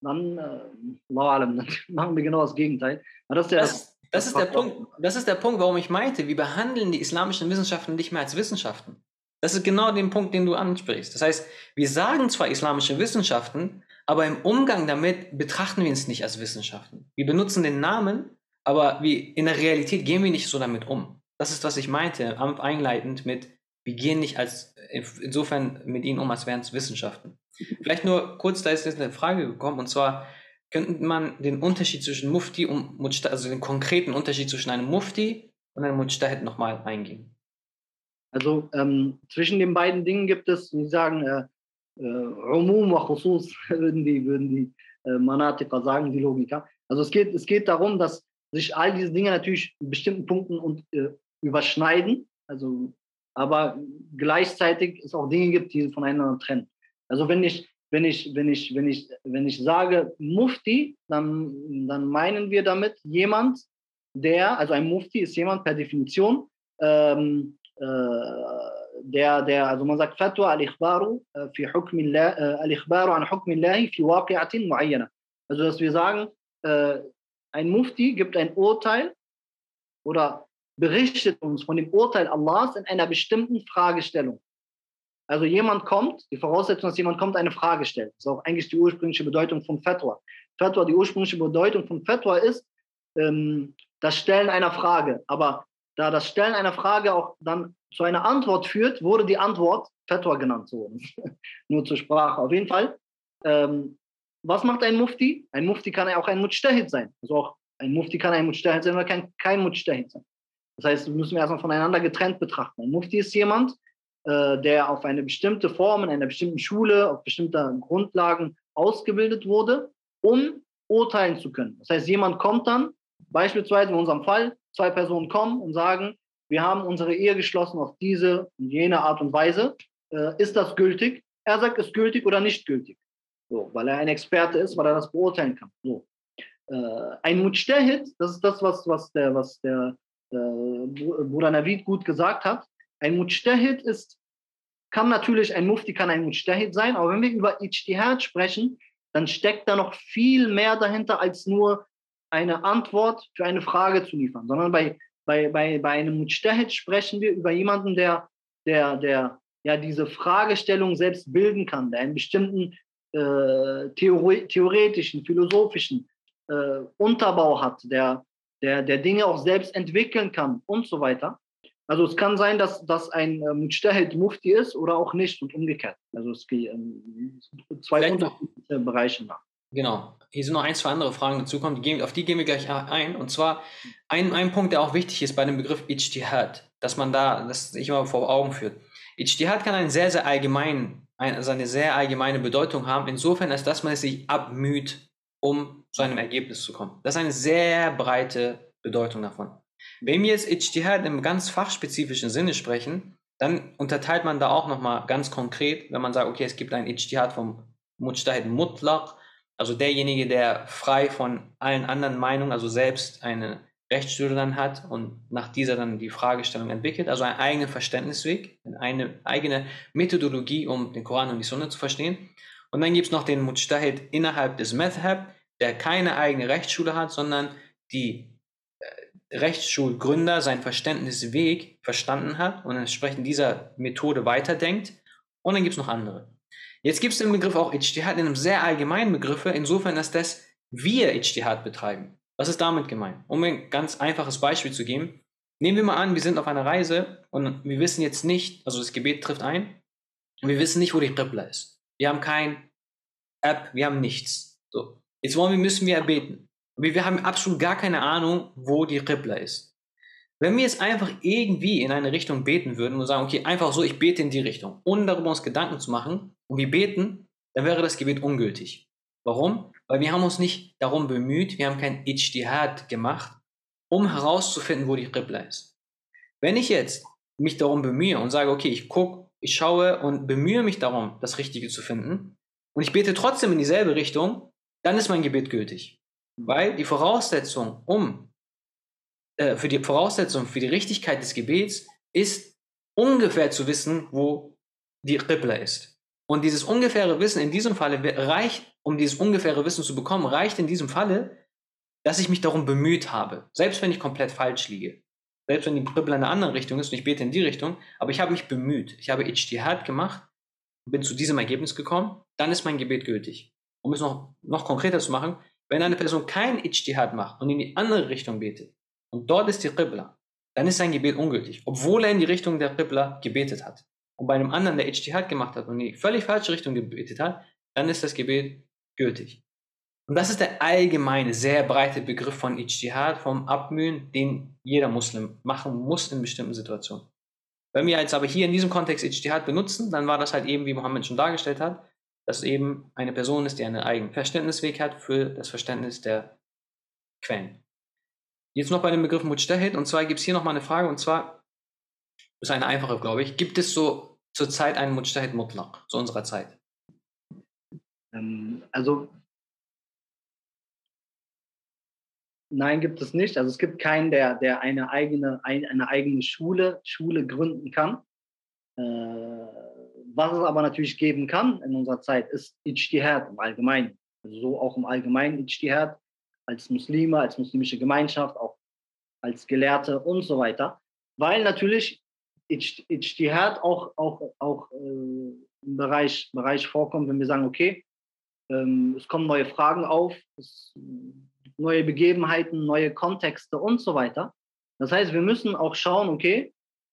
dann, äh, dann machen wir genau das Gegenteil. das ist, ja das, das, ist der Punkt, das ist der Punkt, warum ich meinte, wir behandeln die islamischen Wissenschaften nicht mehr als Wissenschaften. Das ist genau der Punkt, den du ansprichst. Das heißt, wir sagen zwar islamische Wissenschaften, aber im Umgang damit betrachten wir es nicht als Wissenschaften. Wir benutzen den Namen, aber wie in der Realität gehen wir nicht so damit um. Das ist, was ich meinte, einleitend mit, wir gehen nicht als, insofern mit ihnen um, als wären es Wissenschaften. Vielleicht nur kurz, da ist jetzt eine Frage gekommen, und zwar, könnte man den Unterschied zwischen Mufti und Mujtahid, also den konkreten Unterschied zwischen einem Mufti und einem Mujtahid nochmal eingehen? Also ähm, zwischen den beiden Dingen gibt es, wie sagen, äh, äh, Umum wa Khusus, würden die, würden die äh, Manatika sagen, die Logiker. Also es geht, es geht darum, dass sich all diese Dinge natürlich in bestimmten Punkten und, äh, überschneiden, also, aber gleichzeitig es auch Dinge gibt, die voneinander trennen. Also wenn ich, wenn ich, wenn ich, wenn ich, wenn ich sage Mufti, dann, dann meinen wir damit jemand, der, also ein Mufti ist jemand per Definition, ähm, äh, der, der, also man sagt Fatwa al-Ikhbaru hukm al-Ikhbaru an hukm fi waqi'atin mu'ayyana. Also dass wir sagen, äh, ein Mufti gibt ein Urteil oder berichtet uns von dem Urteil Allahs in einer bestimmten Fragestellung. Also jemand kommt, die Voraussetzung, dass jemand kommt, eine Frage stellt. Das ist auch eigentlich die ursprüngliche Bedeutung von Fatwa. Fatwa, die ursprüngliche Bedeutung von Fatwa ist ähm, das Stellen einer Frage. Aber da das Stellen einer Frage auch dann zu einer Antwort führt, wurde die Antwort Fatwa genannt. So. Nur zur Sprache. Auf jeden Fall. Ähm, was macht ein Mufti? Ein Mufti kann ja auch ein Mujtahid sein. Also auch ein Mufti kann ein Mujtahid sein oder kann kein Mujtahid sein. Das heißt, müssen wir erstmal voneinander getrennt betrachten. Ein Mufti ist jemand, äh, der auf eine bestimmte Form in einer bestimmten Schule, auf bestimmte Grundlagen ausgebildet wurde, um urteilen zu können. Das heißt, jemand kommt dann beispielsweise in unserem Fall, zwei Personen kommen und sagen, wir haben unsere Ehe geschlossen auf diese und jene Art und Weise. Äh, ist das gültig? Er sagt, ist gültig oder nicht gültig. So, weil er ein Experte ist, weil er das beurteilen kann. So. Äh, ein Mujtahid, das ist das, was, was der, was der Bruder Navid gut gesagt hat. Ein Mujtahid ist, kann natürlich, ein Mufti kann ein Mujtahid sein, aber wenn wir über Ijtihad sprechen, dann steckt da noch viel mehr dahinter, als nur eine Antwort für eine Frage zu liefern, sondern bei, bei, bei, bei einem Mujtahid sprechen wir über jemanden, der, der, der ja diese Fragestellung selbst bilden kann, der einen bestimmten äh, theoretischen, philosophischen äh, Unterbau hat, der, der, der Dinge auch selbst entwickeln kann und so weiter. Also es kann sein, dass, dass ein äh, Mujtahid Mufti ist oder auch nicht und umgekehrt. Also es gibt ähm, zwei Vielleicht unterschiedliche Bereiche nach. Genau. Hier sind noch ein, zwei andere Fragen dazukommen, die gehen, auf die gehen wir gleich ein. Und zwar ein, ein Punkt, der auch wichtig ist bei dem Begriff Ijtihad, dass man da, das sich immer vor Augen führt. Ijtihad kann einen sehr, sehr allgemein, also eine sehr allgemeine Bedeutung haben, insofern, als dass man es sich abmüht, um zu einem Ergebnis zu kommen. Das ist eine sehr breite Bedeutung davon. Wenn wir jetzt Ijtihad im ganz fachspezifischen Sinne sprechen, dann unterteilt man da auch nochmal ganz konkret, wenn man sagt, okay, es gibt ein Ijtihad vom Mujtahid Mutlaq, also derjenige, der frei von allen anderen Meinungen, also selbst eine Rechtsstudie dann hat und nach dieser dann die Fragestellung entwickelt, also einen eigenen Verständnisweg, eine eigene Methodologie, um den Koran und die Sunna zu verstehen. Und dann gibt es noch den Mujtahid innerhalb des Madhab, der keine eigene Rechtsschule hat, sondern die äh, Rechtsschulgründer seinen Verständnisweg verstanden hat und entsprechend dieser Methode weiterdenkt. Und dann gibt es noch andere. Jetzt gibt es den Begriff auch Ijtihad in einem sehr allgemeinen Begriff, insofern, dass das wir Ijtihad betreiben. Was ist damit gemeint? Um ein ganz einfaches Beispiel zu geben. Nehmen wir mal an, wir sind auf einer Reise und wir wissen jetzt nicht, also das Gebet trifft ein, und wir wissen nicht, wo die Qibla ist. Wir haben kein App, wir haben nichts. So. Jetzt wollen wir, müssen wir erbeten. Wir haben absolut gar keine Ahnung, wo die Qibla ist. Wenn wir jetzt einfach irgendwie in eine Richtung beten würden und sagen, okay, einfach so, ich bete in die Richtung, ohne darüber uns Gedanken zu machen, und wir beten, dann wäre das Gebet ungültig. Warum? Weil wir haben uns nicht darum bemüht, wir haben kein Ijtihad gemacht, um herauszufinden, wo die Qibla ist. Wenn ich jetzt mich darum bemühe und sage, okay, ich gucke, ich schaue und bemühe mich darum, das Richtige zu finden, und ich bete trotzdem in dieselbe Richtung, dann ist mein Gebet gültig. Weil die Voraussetzung, um äh, für die Voraussetzung für die Richtigkeit des Gebets ist ungefähr zu wissen, wo die Qibla ist. Und dieses ungefähre Wissen in diesem Falle reicht, um dieses ungefähre Wissen zu bekommen, reicht in diesem Falle, dass ich mich darum bemüht habe. Selbst wenn ich komplett falsch liege. Selbst wenn die Qibla in einer anderen Richtung ist und ich bete in die Richtung. Aber ich habe mich bemüht. Ich habe Ijtihad gemacht und bin zu diesem Ergebnis gekommen. Dann ist mein Gebet gültig. Um es noch, noch konkreter zu machen, wenn eine Person kein Ijtihad macht und in die andere Richtung betet, und dort ist die Qibla, dann ist sein Gebet ungültig, obwohl er in die Richtung der Qibla gebetet hat. Und bei einem anderen, der Ijtihad gemacht hat und in die völlig falsche Richtung gebetet hat, dann ist das Gebet gültig. Und das ist der allgemeine, sehr breite Begriff von Ijtihad, vom Abmühen, den jeder Muslim machen muss in bestimmten Situationen. Wenn wir jetzt aber hier in diesem Kontext Ijtihad benutzen, dann war das halt eben, wie Mohammed schon dargestellt hat, dass eben eine Person ist, die einen eigenen Verständnisweg hat für das Verständnis der Quellen. Jetzt noch bei dem Begriff Mujtahid, und zwar gibt es hier nochmal eine Frage, und zwar ist eine einfache, glaube ich. Gibt es so zurzeit einen Mujtahid Mutlaq, zu unserer Zeit? Ähm, also, nein, gibt es nicht. Also es gibt keinen, der, der eine, eigene, ein, eine eigene Schule, Schule gründen kann. Äh, was es aber natürlich geben kann in unserer Zeit, ist Ijtihad im Allgemeinen. Also so auch im Allgemeinen Ijtihad als Muslime, als muslimische Gemeinschaft, auch als Gelehrte und so weiter. Weil natürlich Ijtihad auch, auch, auch äh, im Bereich, Bereich vorkommt, wenn wir sagen, okay, ähm, es kommen neue Fragen auf, es, neue Begebenheiten, neue Kontexte und so weiter. Das heißt, wir müssen auch schauen, okay,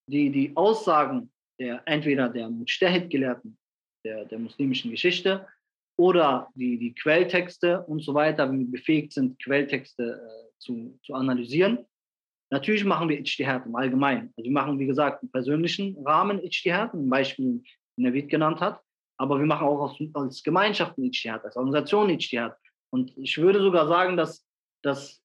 die, die Aussagen der entweder der Mujtahid-Gelehrten der, der muslimischen Geschichte oder die, die Quelltexte und so weiter, wenn wir befähigt sind, Quelltexte äh, zu, zu analysieren. Natürlich machen wir Ijtihad im Allgemeinen. Also wir machen, wie gesagt, im persönlichen Rahmen Ijtihad, ein Beispiel, den Navid genannt hat, aber wir machen auch als, als Gemeinschaft Ijtihad, als Organisation Ijtihad. Und ich würde sogar sagen, dass, dass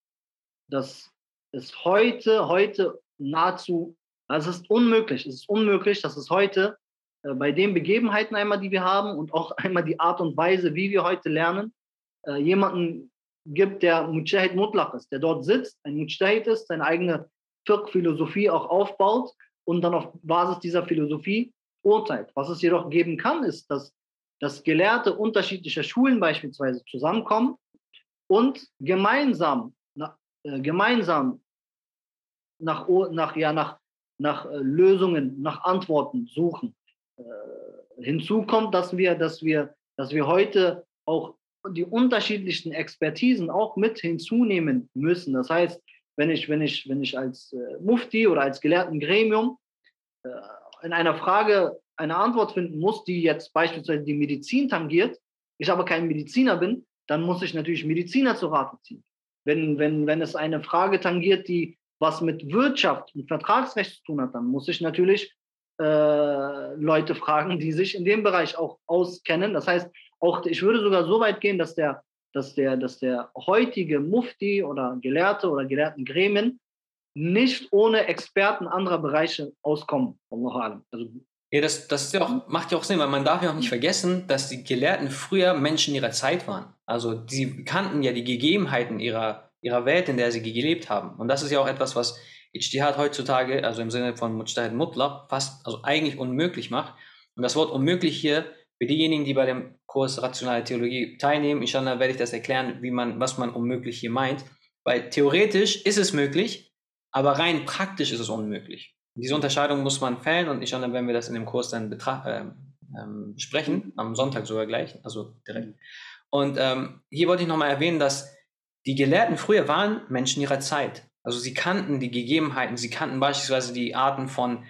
dass es heute, heute nahezu, also es ist unmöglich, es ist unmöglich, dass es heute äh, bei den Begebenheiten einmal, die wir haben und auch einmal die Art und Weise, wie wir heute lernen, äh, jemanden gibt, der Mujahid Mutlaq ist, der dort sitzt, ein Mujtahid ist, seine eigene Fiqh-Philosophie auch aufbaut und dann auf Basis dieser Philosophie urteilt. Was es jedoch geben kann, ist, dass, dass Gelehrte unterschiedlicher Schulen beispielsweise zusammenkommen und gemeinsam, na, äh, gemeinsam nach, nach, ja, nach, nach äh, Lösungen, nach Antworten suchen. Äh, hinzu kommt, dass wir, dass, wir, dass wir heute auch die unterschiedlichen Expertisen auch mit hinzunehmen müssen. Das heißt, wenn ich, wenn ich, wenn ich als äh, Mufti oder als gelehrten Gremium äh, in einer Frage eine Antwort finden muss, die jetzt beispielsweise die Medizin tangiert, ich aber kein Mediziner bin, dann muss ich natürlich Mediziner zu Rate ziehen. Wenn, wenn, wenn es eine Frage tangiert, die was mit Wirtschaft, mit Vertragsrecht zu tun hat, dann muss ich natürlich äh, Leute fragen, die sich in dem Bereich auch auskennen. Das heißt, auch ich würde sogar so weit gehen, dass der, dass der, dass der heutige Mufti oder Gelehrte oder gelehrten Gremien nicht ohne Experten anderer Bereiche auskommen. Also ja, das, das ja auch, macht ja auch Sinn, weil man darf ja auch nicht vergessen, dass die Gelehrten früher Menschen ihrer Zeit waren. Also sie kannten ja die Gegebenheiten ihrer, ihrer Welt, in der sie gelebt haben. Und das ist ja auch etwas, was Ijtihad heutzutage, also im Sinne von Mujtahid Mutlaq, fast, also eigentlich unmöglich macht. Und das Wort unmöglich hier, für diejenigen, die bei dem Kurs Rationale Theologie teilnehmen, inshallah werde ich das erklären, wie man, was man unmöglich hier meint. Weil theoretisch ist es möglich, aber rein praktisch ist es unmöglich. Diese Unterscheidung muss man fällen und inshallah werden wir das in dem Kurs dann äh, ähm, besprechen, am Sonntag sogar gleich, also direkt. Und ähm, hier wollte ich nochmal erwähnen, dass die Gelehrten früher waren Menschen ihrer Zeit. Also sie kannten die Gegebenheiten, sie kannten beispielsweise die Arten von,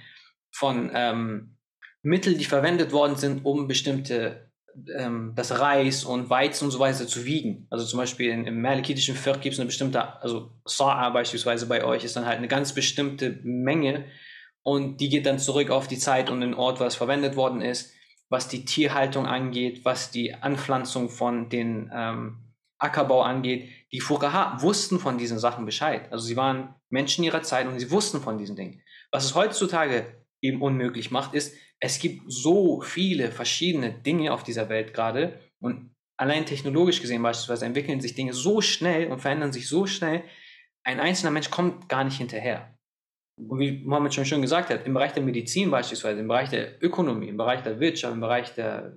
von ähm, Mitteln, die verwendet worden sind, um bestimmte ähm, das Reis und Weizen und so weiter zu wiegen. Also zum Beispiel in, im malikitischen Fiqh gibt es eine bestimmte, also Sa'a beispielsweise bei euch ist dann halt eine ganz bestimmte Menge und die geht dann zurück auf die Zeit und den Ort, was verwendet worden ist, was die Tierhaltung angeht, was die Anpflanzung von den ähm, Ackerbau angeht. Die Fuqaha wussten von diesen Sachen Bescheid. Also sie waren Menschen ihrer Zeit und sie wussten von diesen Dingen. Was es heutzutage eben unmöglich macht, ist, es gibt so viele verschiedene Dinge auf dieser Welt gerade und allein technologisch gesehen beispielsweise entwickeln sich Dinge so schnell und verändern sich so schnell, ein einzelner Mensch kommt gar nicht hinterher. Und wie Mohammed schon schön gesagt hat, im Bereich der Medizin beispielsweise, im Bereich der Ökonomie, im Bereich der Wirtschaft, im Bereich der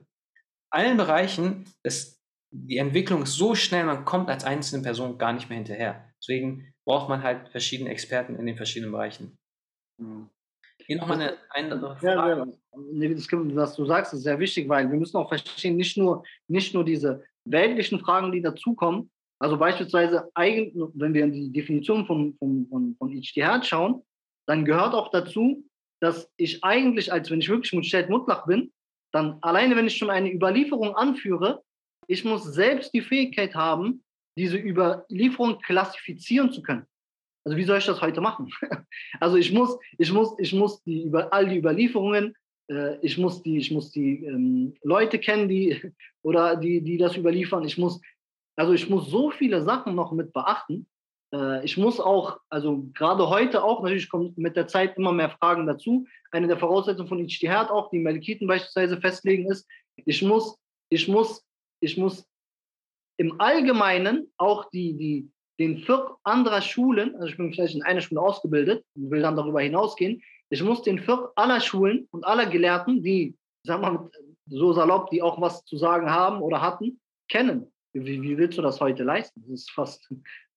allen Bereichen, das, die Entwicklung ist so schnell, man kommt als einzelne Person gar nicht mehr hinterher. Deswegen braucht man halt verschiedene Experten in den verschiedenen Bereichen. Mhm. Hier nochmal eine andere Frage. Ja, das, was du sagst, ist sehr wichtig, weil wir müssen auch verstehen, nicht nur, nicht nur diese weltlichen Fragen, die dazukommen, also beispielsweise, wenn wir in die Definition von, von, von, von Ijtihad schauen, dann gehört auch dazu, dass ich eigentlich, als wenn ich wirklich Mujtahid Mutlach bin, dann alleine, wenn ich schon eine Überlieferung anführe, ich muss selbst die Fähigkeit haben, diese Überlieferung klassifizieren zu können. Also wie soll ich das heute machen? Also ich muss, ich muss, ich muss die über all die Überlieferungen, äh, ich muss die, ich muss die ähm, Leute kennen, die oder die, die das überliefern. Ich muss, also ich muss so viele Sachen noch mit beachten. Äh, ich muss auch, also gerade heute auch, natürlich kommen mit der Zeit immer mehr Fragen dazu. Eine der Voraussetzungen von Ijtihad auch, die Malikiten beispielsweise festlegen, ist, ich muss, ich muss, ich muss im Allgemeinen auch die, die, den Fiqh anderer Schulen, also ich bin vielleicht in einer Schule ausgebildet und will dann darüber hinausgehen, ich muss den Fiqh aller Schulen und aller Gelehrten, die, sag mal, so salopp, die auch was zu sagen haben oder hatten, kennen. Wie, wie willst du das heute leisten? Das ist fast,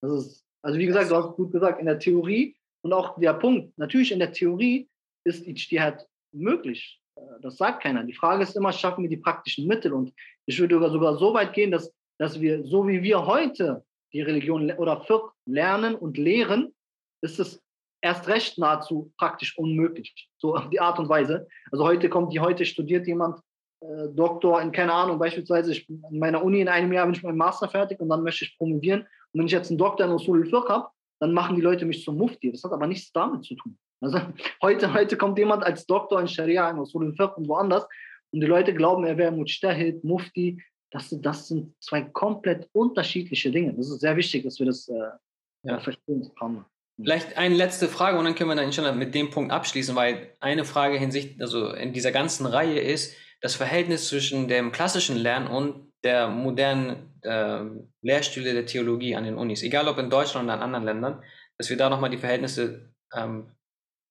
das ist, also wie gesagt, du hast gut gesagt, in der Theorie und auch der Punkt, natürlich in der Theorie ist Ijtihad möglich. Das sagt keiner. Die Frage ist immer, schaffen wir die praktischen Mittel? Und ich würde sogar so weit gehen, dass, dass wir, so wie wir heute die Religion oder Fiqh lernen und lehren, ist es erst recht nahezu praktisch unmöglich. So auf die Art und Weise. Also heute kommt die, heute studiert jemand äh, Doktor in, keine Ahnung, beispielsweise ich, in meiner Uni in einem Jahr bin ich mit meinem Master fertig und dann möchte ich promovieren. Und wenn ich jetzt einen Doktor in Usul al-Fiqh habe, dann machen die Leute mich zum Mufti. Das hat aber nichts damit zu tun. Also heute, heute kommt jemand als Doktor in Sharia, in Usul al-Fiqh und woanders und die Leute glauben, er wäre Mujtahid, Mufti, das, das sind zwei komplett unterschiedliche Dinge. Das ist sehr wichtig, dass wir das äh, Ja. Vielleicht eine letzte Frage und dann können wir dann inshallah mit dem Punkt abschließen, weil eine Frage hinsicht, also in dieser ganzen Reihe ist das Verhältnis zwischen dem klassischen Lernen und der modernen äh, Lehrstühle der Theologie an den Unis, egal ob in Deutschland oder in anderen Ländern, dass wir da nochmal die Verhältnisse ähm,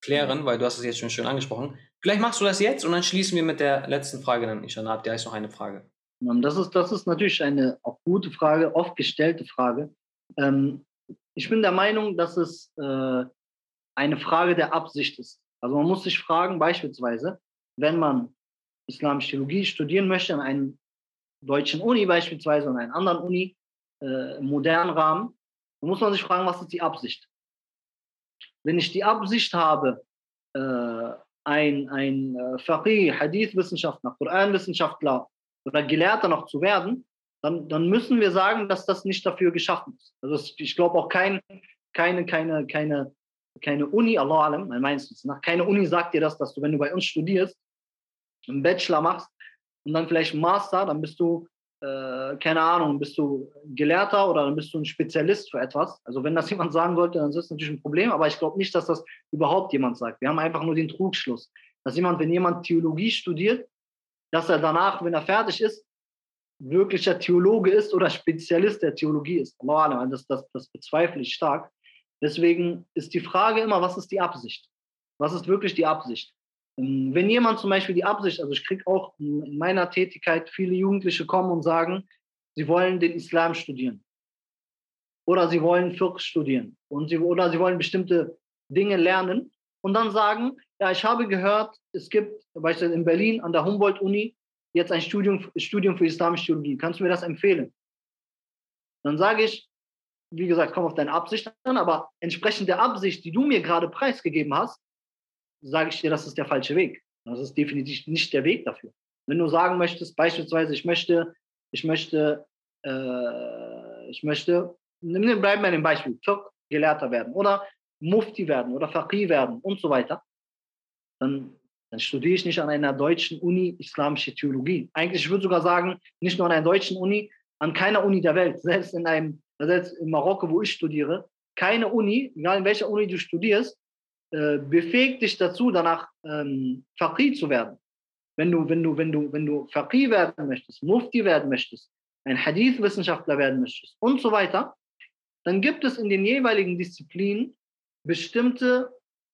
klären, weil du hast es jetzt schon schön angesprochen. Vielleicht machst du das jetzt und dann schließen wir mit der letzten Frage dann, Ishana ab. Da ist noch eine Frage. Das ist, das ist natürlich eine auch gute Frage, oft gestellte Frage. Ähm, ich bin der Meinung, dass es äh, eine Frage der Absicht ist. Also man muss sich fragen, beispielsweise, wenn man Islamische Theologie studieren möchte an einer deutschen Uni beispielsweise oder einer anderen Uni äh, im modernen Rahmen, dann muss man sich fragen, was ist die Absicht? Wenn ich die Absicht habe, äh, ein, ein äh, Faqih, Hadith-Wissenschaftler, Koran-Wissenschaftler oder Gelehrter noch zu werden, dann, dann müssen wir sagen, dass das nicht dafür geschaffen ist. Also ich glaube auch kein, keine, keine, keine, keine Uni, Allah alam, meistens nach, keine Uni sagt dir das, dass du, wenn du bei uns studierst, einen Bachelor machst und dann vielleicht Master, dann bist du, äh, keine Ahnung, bist du Gelehrter oder dann bist du ein Spezialist für etwas. Also wenn das jemand sagen sollte, dann ist das natürlich ein Problem, aber ich glaube nicht, dass das überhaupt jemand sagt. Wir haben einfach nur den Trugschluss, dass jemand, wenn jemand Theologie studiert, dass er danach, wenn er fertig ist, wirklicher Theologe ist oder Spezialist der Theologie ist. Das, das, das bezweifle ich stark. Deswegen ist die Frage immer, was ist die Absicht? Was ist wirklich die Absicht? Ähm, wenn jemand zum Beispiel die Absicht, also ich kriege auch in meiner Tätigkeit viele Jugendliche kommen und sagen, sie wollen den Islam studieren oder sie wollen Fiqh studieren und sie, oder sie wollen bestimmte Dinge lernen und dann sagen, ja, ich habe gehört, es gibt beispielsweise in Berlin an der Humboldt-Uni jetzt ein Studium, Studium für Islamische Theologie. Kannst du mir das empfehlen? Dann sage ich, wie gesagt, komm auf deine Absicht an, aber entsprechend der Absicht, die du mir gerade preisgegeben hast, sage ich dir, das ist der falsche Weg. Das ist definitiv nicht der Weg dafür. Wenn du sagen möchtest, beispielsweise, ich möchte, ich möchte, äh, ich möchte, nimm, bleib mal dem Beispiel, Fiqh Gelehrter werden oder Mufti werden oder Faqih werden und so weiter, dann, dann studiere ich nicht an einer deutschen Uni islamische Theologie. Eigentlich, ich würde sogar sagen, nicht nur an einer deutschen Uni, an keiner Uni der Welt, selbst in einem, selbst in Marokko, wo ich studiere, keine Uni, egal in welcher Uni du studierst, äh, befähigt dich dazu, danach ähm, Faqih zu werden. Wenn du, wenn du, wenn du, wenn du Faqih werden möchtest, Mufti werden möchtest, ein Hadith-Wissenschaftler werden möchtest und so weiter, dann gibt es in den jeweiligen Disziplinen bestimmte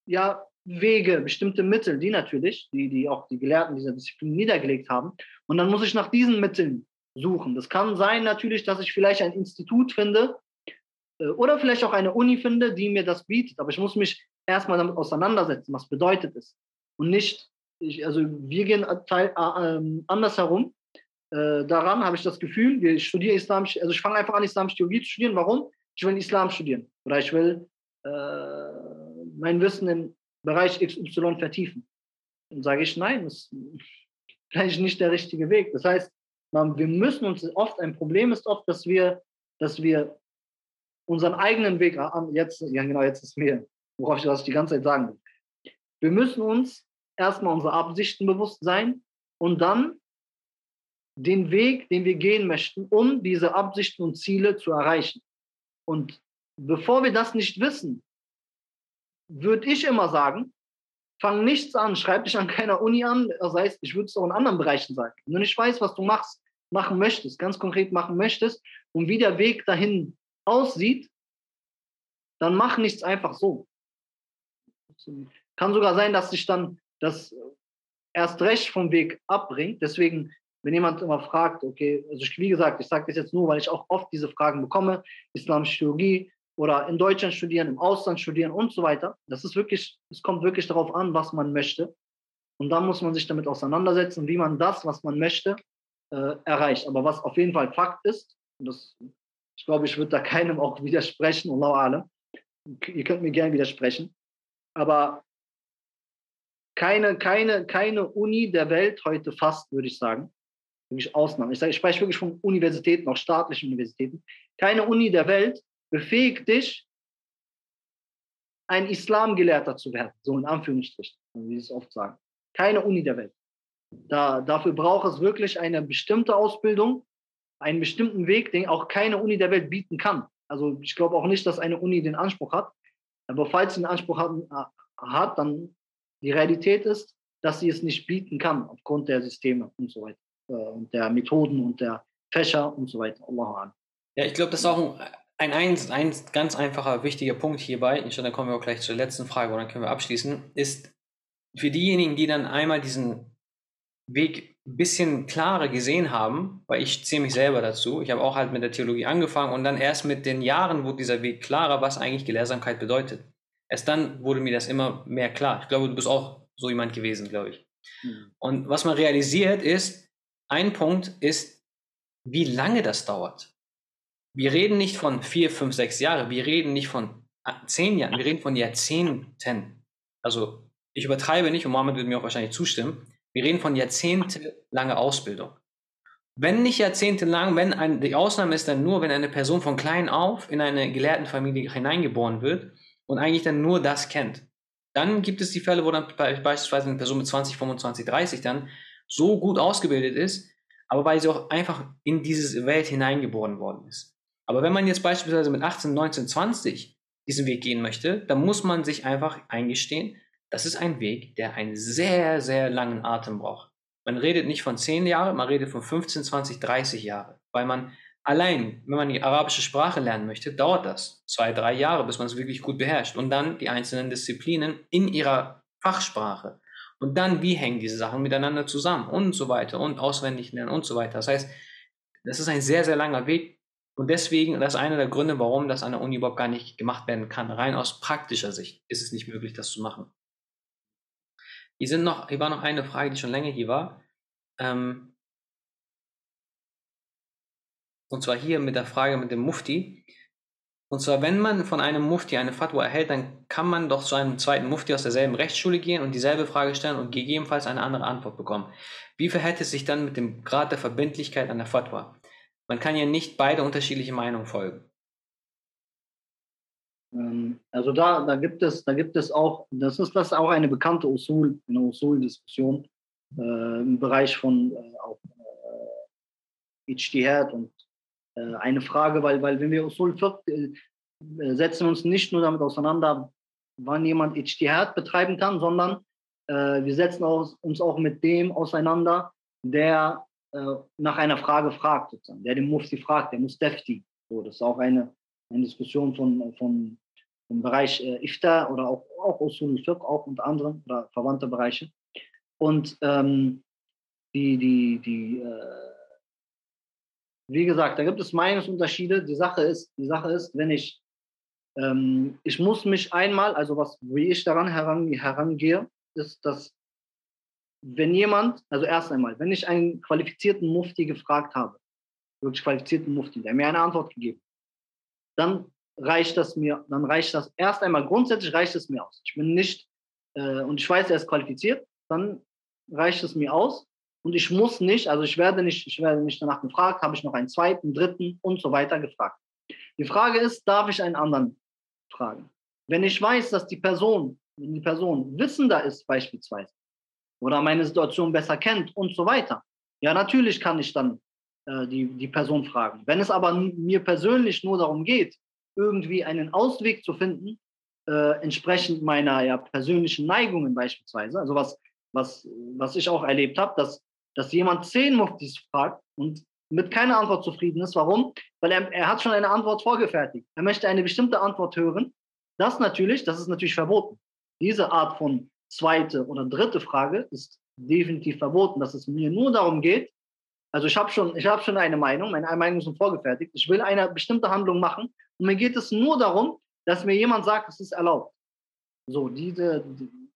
ja, Wege, bestimmte Mittel, die natürlich, die, die auch die Gelehrten dieser Disziplin niedergelegt haben. Und dann muss ich nach diesen Mitteln suchen. Das kann sein natürlich, dass ich vielleicht ein Institut finde äh, oder vielleicht auch eine Uni finde, die mir das bietet. Aber ich muss mich erstmal damit auseinandersetzen, was bedeutet es. Und nicht, ich, also wir gehen teil, äh, äh, andersherum. Äh, daran habe ich das Gefühl, wir studieren Islamisch, also ich fange einfach an, islamische Theologie zu studieren. Warum? Ich will Islam studieren. Oder ich will äh, mein Wissen im Bereich XY vertiefen. Dann sage ich, nein, das ist vielleicht nicht der richtige Weg. Das heißt, man, wir müssen uns oft, ein Problem ist oft, dass wir, dass wir unseren eigenen Weg, jetzt, ja genau, jetzt ist mir worauf ich das die ganze Zeit sagen will. Wir müssen uns erstmal unsere Absichten bewusst sein und dann den Weg, den wir gehen möchten, um diese Absichten und Ziele zu erreichen. Und bevor wir das nicht wissen, würde ich immer sagen, fang nichts an, schreib dich an keiner Uni an. Das heißt, ich würde es auch in anderen Bereichen sagen. Wenn du nicht weißt, was du machst, machen möchtest, ganz konkret machen möchtest und wie der Weg dahin aussieht, dann mach nichts einfach so. Kann sogar sein, dass sich dann das erst recht vom Weg abbringt. Deswegen, wenn jemand immer fragt, okay, also ich, wie gesagt, ich sage das jetzt nur, weil ich auch oft diese Fragen bekomme, islamische Theologie oder in Deutschland studieren, im Ausland studieren und so weiter. Das ist wirklich, es kommt wirklich darauf an, was man möchte. Und dann muss man sich damit auseinandersetzen, wie man das, was man möchte, äh, erreicht. Aber was auf jeden Fall Fakt ist, und das, ich glaube, ich würde da keinem auch widersprechen, Allah alle. Ihr könnt mir gerne widersprechen. Aber keine, keine, keine Uni der Welt heute fast, würde ich sagen, wirklich Ausnahmen. Ich, sage, ich spreche wirklich von Universitäten, auch staatlichen Universitäten. Keine Uni der Welt befähigt dich, ein Islamgelehrter zu werden, so in Anführungsstrichen, wie sie es oft sagen. Keine Uni der Welt. Da, dafür braucht es wirklich eine bestimmte Ausbildung, einen bestimmten Weg, den auch keine Uni der Welt bieten kann. also ich glaube auch nicht, dass eine Uni den Anspruch hat. Aber falls sie den Anspruch hat, hat, dann die Realität ist, dass sie es nicht bieten kann aufgrund der Systeme und so weiter äh, und der Methoden und der Fächer und so weiter. Allah Ja, ich glaube, das ist auch ein, ein, ein, ganz einfacher, wichtiger Punkt hierbei. Ich dann kommen wir auch gleich zur letzten Frage und dann können wir abschließen. Ist für diejenigen, die dann einmal diesen Weg ein bisschen klarer gesehen haben, weil ich zähle mich selber dazu. Ich habe auch halt mit der Theologie angefangen und dann erst mit den Jahren wurde dieser Weg klarer, was eigentlich Gelehrsamkeit bedeutet. Erst dann wurde mir das immer mehr klar. Ich glaube, du bist auch so jemand gewesen, glaube ich. Mhm. Und was man realisiert ist, ein Punkt ist, wie lange das dauert. Wir reden nicht von vier, fünf, sechs Jahren, wir reden nicht von zehn Jahren, wir reden von Jahrzehnten. Also ich übertreibe nicht und Mohammed wird mir auch wahrscheinlich zustimmen. Wir reden von jahrzehntelange Ausbildung. Wenn nicht jahrzehntelang, wenn ein, die Ausnahme ist dann nur, wenn eine Person von klein auf in eine gelehrten Familie hineingeboren wird und eigentlich dann nur das kennt. Dann gibt es die Fälle, wo dann beispielsweise eine Person mit 20, 25, 30 dann so gut ausgebildet ist, aber weil sie auch einfach in diese Welt hineingeboren worden ist. Aber wenn man jetzt beispielsweise mit 18, 19, 20 diesen Weg gehen möchte, dann muss man sich einfach eingestehen, das ist ein Weg, der einen sehr, sehr langen Atem braucht. Man redet nicht von 10 Jahren, man redet von 15, 20, 30 Jahren, weil man Allein, wenn man die arabische Sprache lernen möchte, dauert das zwei, drei Jahre, bis man es wirklich gut beherrscht. Und dann die einzelnen Disziplinen in ihrer Fachsprache. Und dann, wie hängen diese Sachen miteinander zusammen und so weiter und auswendig lernen und so weiter. Das heißt, das ist ein sehr, sehr langer Weg. Und deswegen, das ist einer der Gründe, warum das an der Uni überhaupt gar nicht gemacht werden kann. Rein aus praktischer Sicht ist es nicht möglich, das zu machen. Hier, sind noch, hier war noch eine Frage, die schon länger hier war. Ähm, und zwar hier mit der Frage mit dem Mufti. Und zwar, wenn man von einem Mufti eine Fatwa erhält, dann kann man doch zu einem zweiten Mufti aus derselben Rechtsschule gehen und dieselbe Frage stellen und gegebenenfalls eine andere Antwort bekommen. Wie verhält es sich dann mit dem Grad der Verbindlichkeit an der Fatwa? Man kann ja nicht beide unterschiedliche Meinungen folgen. Ähm, also da, da gibt es, da gibt es auch, das ist das ist auch eine bekannte Usul, eine Usul-Diskussion äh, im Bereich von äh, auch äh, Ijtihad und äh, eine Frage, weil, weil wenn wir Usul Fiqh äh, setzen wir uns nicht nur damit auseinander, wann jemand Ijtihad betreiben kann, sondern äh, wir setzen uns auch mit dem auseinander, der äh, nach einer Frage fragt, sozusagen, der den Mufti fragt, der Mustafti. So, das ist auch eine, eine Diskussion von, von, vom Bereich äh, Ifta oder auch, auch Usul Fiqh, auch unter anderem, oder verwandte Bereiche. Und ähm, die, die, die äh, wie gesagt, da gibt es Meinungsunterschiede. Die Sache ist, die Sache ist, wenn ich, ähm, ich muss mich einmal, also was, wie ich daran heran, herangehe, ist, dass wenn jemand, also erst einmal, wenn ich einen qualifizierten Mufti gefragt habe, wirklich qualifizierten Mufti, der mir eine Antwort gegeben, dann reicht das mir, dann reicht das erst einmal grundsätzlich reicht es mir aus. Ich bin nicht äh, und ich weiß, er ist qualifiziert, dann reicht es mir aus. Und ich muss nicht, also ich werde nicht, ich werde nicht danach gefragt, habe ich noch einen zweiten, dritten und so weiter gefragt. Die Frage ist, darf ich einen anderen fragen? Wenn ich weiß, dass die Person, die Person wissender ist beispielsweise oder meine Situation besser kennt und so weiter, ja, natürlich kann ich dann äh, die, die Person fragen. Wenn es aber mir persönlich nur darum geht, irgendwie einen Ausweg zu finden, äh, entsprechend meiner ja, persönlichen Neigungen beispielsweise, also was, was, was ich auch erlebt habe, dass dass jemand zehn Muftis fragt und mit keiner Antwort zufrieden ist. Warum? Weil er, er hat schon eine Antwort vorgefertigt. Er möchte eine bestimmte Antwort hören. Das natürlich, das ist natürlich verboten. Diese Art von zweite oder dritte Frage ist definitiv verboten, dass es mir nur darum geht, also ich habe schon, ich schon eine Meinung, meine Meinung ist schon vorgefertigt. Ich will eine bestimmte Handlung machen und mir geht es nur darum, dass mir jemand sagt, es ist erlaubt. So, diese,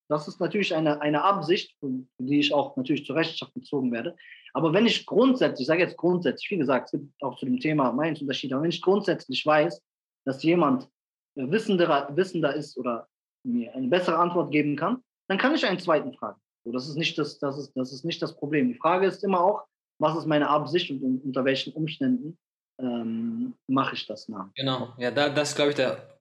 das ist natürlich eine, eine Absicht, die ich auch natürlich zur Rechenschaft gezogen werde. Aber wenn ich grundsätzlich, ich sage jetzt grundsätzlich, wie gesagt, es gibt auch zu dem Thema Meinungsunterschiede, aber wenn ich grundsätzlich weiß, dass jemand wissender, wissender ist oder mir eine bessere Antwort geben kann, dann kann ich einen zweiten fragen. So, das, ist nicht das, das, ist, das ist nicht das Problem. Die Frage ist immer auch, was ist meine Absicht und unter welchen Umständen ähm, mache ich das nach. Genau, ja, da, das ist, glaube ich, der,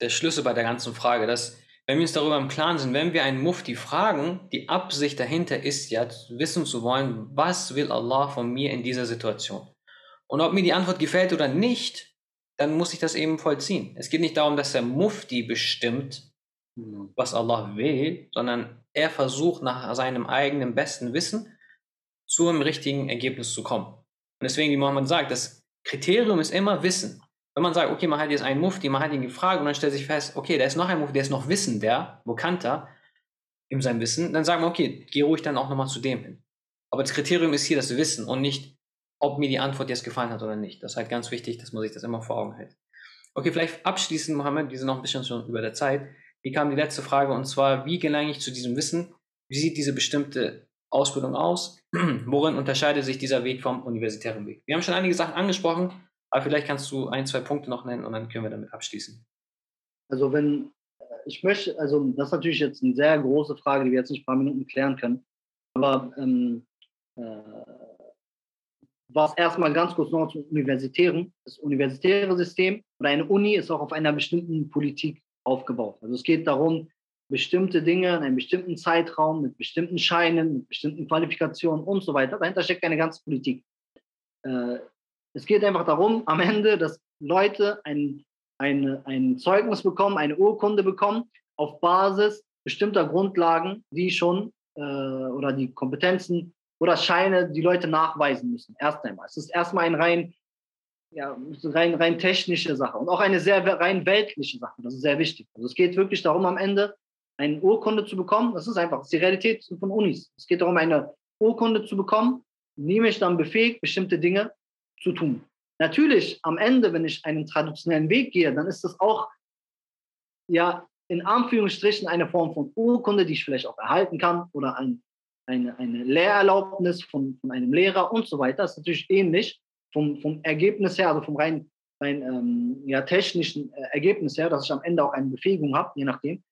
der Schlüssel bei der ganzen Frage, dass wenn wir uns darüber im Klaren sind, wenn wir einen Mufti fragen, die Absicht dahinter ist ja, wissen zu wollen, was will Allah von mir in dieser Situation. Und ob mir die Antwort gefällt oder nicht, dann muss ich das eben vollziehen. Es geht nicht darum, dass der Mufti bestimmt, Mhm. was Allah will, sondern er versucht nach seinem eigenen besten Wissen zum richtigen Ergebnis zu kommen. Und deswegen, wie Mohammed sagt, das Kriterium ist immer Wissen. Wenn man sagt, okay, man hat jetzt einen Mufti, man hat ihn gefragt und dann stellt sich fest, okay, da ist noch ein Mufti, der ist noch wissender, bekannter in seinem Wissen, dann sagen wir, okay, geh ruhig dann auch nochmal zu dem hin. Aber das Kriterium ist hier das Wissen und nicht, ob mir die Antwort jetzt gefallen hat oder nicht. Das ist halt ganz wichtig, dass man sich das immer vor Augen hält. Okay, vielleicht abschließend, Mohammed, wir sind noch ein bisschen schon über der Zeit. Hier kam die letzte Frage und zwar, wie gelange ich zu diesem Wissen? Wie sieht diese bestimmte Ausbildung aus? Worin unterscheidet sich dieser Weg vom universitären Weg? Wir haben schon einige Sachen angesprochen, aber vielleicht kannst du ein, zwei Punkte noch nennen und dann können wir damit abschließen. Also wenn, äh, ich möchte, also das ist natürlich jetzt eine sehr große Frage, die wir jetzt nicht ein paar Minuten klären können. Aber ähm, äh, was erstmal ganz kurz noch zum Universitären. Das universitäre System oder eine Uni ist auch auf einer bestimmten Politik aufgebaut. Also es geht darum, bestimmte Dinge in einem bestimmten Zeitraum mit bestimmten Scheinen, mit bestimmten Qualifikationen und so weiter. Dahinter steckt eine ganze Politik. Äh, es geht einfach darum, am Ende, dass Leute ein, ein, ein Zeugnis bekommen, eine Urkunde bekommen, auf Basis bestimmter Grundlagen, die schon äh, oder die Kompetenzen oder Scheine die Leute nachweisen müssen. Erst einmal. Es ist erstmal ein rein, ja, rein, rein technische Sache und auch eine sehr rein weltliche Sache. Das ist sehr wichtig. Also es geht wirklich darum, am Ende eine Urkunde zu bekommen. Das ist einfach das ist die Realität von Unis. Es geht darum, eine Urkunde zu bekommen, die mich dann befähigt, bestimmte Dinge zu tun. Natürlich, am Ende, wenn ich einen traditionellen Weg gehe, dann ist das auch ja in Anführungsstrichen eine Form von Urkunde, die ich vielleicht auch erhalten kann oder ein, eine, eine Lehrerlaubnis von, von einem Lehrer und so weiter. Das ist natürlich ähnlich vom, vom Ergebnis her, also vom rein, rein ähm, ja, technischen äh, Ergebnis her, dass ich am Ende auch eine Befähigung habe, je nachdem.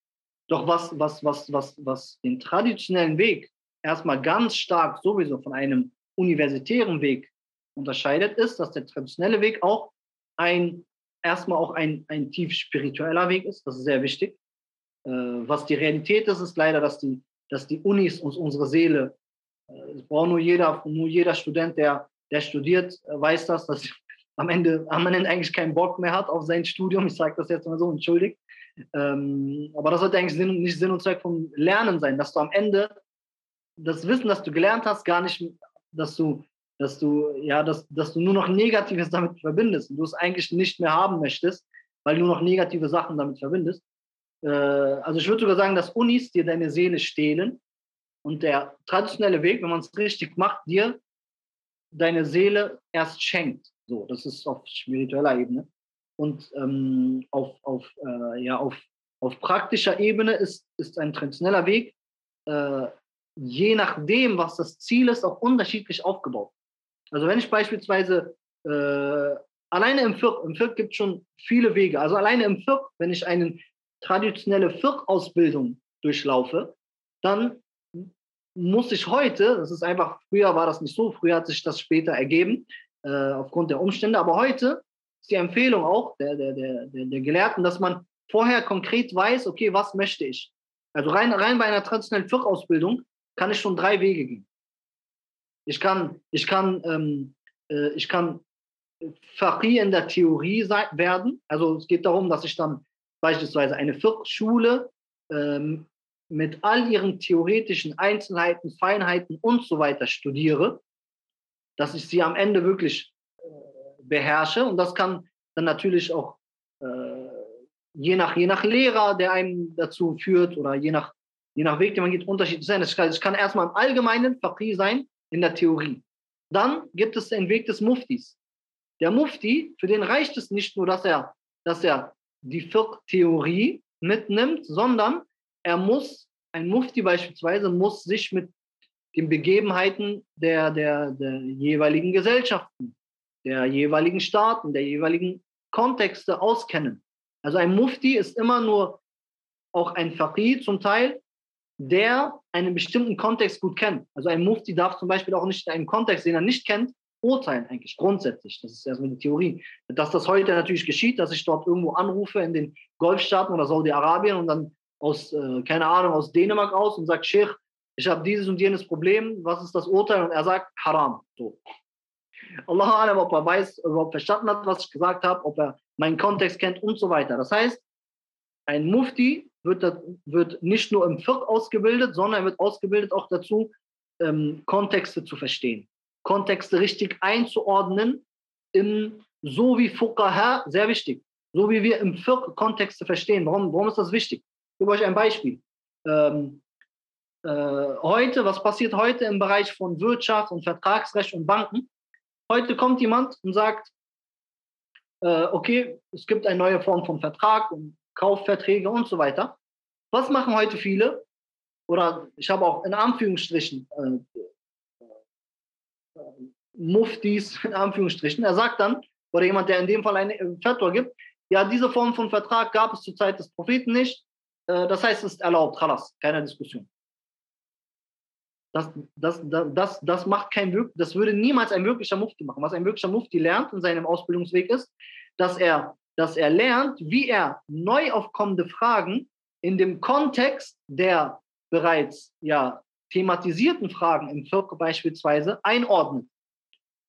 Doch was, was, was, was, was den traditionellen Weg erstmal ganz stark sowieso von einem universitären Weg unterscheidet, ist, dass der traditionelle Weg auch ein, erstmal auch ein, ein tief spiritueller Weg ist. Das ist sehr wichtig. Äh, was die Realität ist, ist leider, dass die, dass die Unis uns unsere Seele, äh, braucht nur jeder, nur jeder Student, der, der studiert, äh, weiß das, dass am Ende, am Ende eigentlich keinen Bock mehr hat auf sein Studium. Ich sage das jetzt mal so, entschuldigt. Ähm, aber das sollte eigentlich Sinn, nicht Sinn und Zweck vom Lernen sein, dass du am Ende das Wissen, das du gelernt hast, gar nicht, dass du, dass du, ja, dass, dass du nur noch Negatives damit verbindest und du es eigentlich nicht mehr haben möchtest, weil du nur noch negative Sachen damit verbindest. Äh, also ich würde sogar sagen, dass Unis dir deine Seele stehlen und der traditionelle Weg, wenn man es richtig macht, dir deine Seele erst schenkt. So, das ist auf spiritueller Ebene. Und ähm, auf, auf, äh, ja, auf, auf praktischer Ebene ist, ist ein traditioneller Weg, äh, je nachdem, was das Ziel ist, auch unterschiedlich aufgebaut. Also wenn ich beispielsweise äh, alleine im Fiqh, im Fiqh gibt es schon viele Wege. Also alleine im Fiqh, wenn ich eine traditionelle Fiqh-Ausbildung durchlaufe, dann muss ich heute, das ist einfach, früher war das nicht so, früher hat sich das später ergeben, äh, aufgrund der Umstände, aber heute ist die Empfehlung auch der, der, der, der, Gelehrten, dass man vorher konkret weiß, okay, was möchte ich? Also rein, rein bei einer traditionellen Fiqh-Ausbildung kann ich schon drei Wege gehen. Ich kann, ich kann, ähm, äh, ich kann Faqih in der Theorie sein, werden. Also es geht darum, dass ich dann beispielsweise eine Fiqh-Schule ähm, mit all ihren theoretischen Einzelheiten, Feinheiten und so weiter studiere, dass ich sie am Ende wirklich beherrsche. Und das kann dann natürlich auch äh, je, nach, je nach Lehrer, der einen dazu führt oder je nach, je nach Weg, den man geht, unterschiedlich sein. Ich kann, kann erstmal im Allgemeinen Faqih sein, in der Theorie. Dann gibt es den Weg des Muftis. Der Mufti, für den reicht es nicht nur, dass er, dass er die Fiqh-Theorie mitnimmt, sondern er muss, ein Mufti beispielsweise, muss sich mit den Begebenheiten der, der, der jeweiligen Gesellschaften, der jeweiligen Staaten, der jeweiligen Kontexte auskennen. Also ein Mufti ist immer nur auch ein Faqih zum Teil, der einen bestimmten Kontext gut kennt. Also ein Mufti darf zum Beispiel auch nicht in einen Kontext, den er nicht kennt, urteilen eigentlich grundsätzlich. Das ist erstmal die Theorie. Dass das heute natürlich geschieht, dass ich dort irgendwo anrufe in den Golfstaaten oder Saudi-Arabien und dann aus, äh, keine Ahnung, aus Dänemark aus und sagt, Sheikh, ich habe dieses und jenes Problem, was ist das Urteil? Und er sagt, haram. So. Allah alam, ob er weiß, überhaupt verstanden hat, was ich gesagt habe, ob er meinen Kontext kennt und so weiter. Das heißt, ein Mufti wird, wird nicht nur im Fiqh ausgebildet, sondern er wird ausgebildet auch dazu, ähm, Kontexte zu verstehen, Kontexte richtig einzuordnen, im, so wie Fuqaha, sehr wichtig, so wie wir im Fiqh Kontexte verstehen. Warum, warum ist das wichtig? Ich gebe euch ein Beispiel. Ähm, äh, heute, was passiert heute im Bereich von Wirtschaft und Vertragsrecht und Banken? Heute kommt jemand und sagt, äh, okay, es gibt eine neue Form von Vertrag und Kaufverträge und so weiter. Was machen heute viele? Oder ich habe auch in Anführungsstrichen äh, äh, Muftis in Anführungsstrichen. Er sagt dann, oder jemand, der in dem Fall eine Fatwa gibt, ja, diese Form von Vertrag gab es zur Zeit des Propheten nicht. Äh, das heißt, es ist erlaubt, Khalas, keine Diskussion. Das, das, das, das, macht kein das würde niemals ein wirklicher Mufti machen. Was ein wirklicher Mufti lernt in seinem Ausbildungsweg ist, dass er, dass er lernt, wie er neu aufkommende Fragen in dem Kontext der bereits ja, thematisierten Fragen im Fiqh beispielsweise einordnet.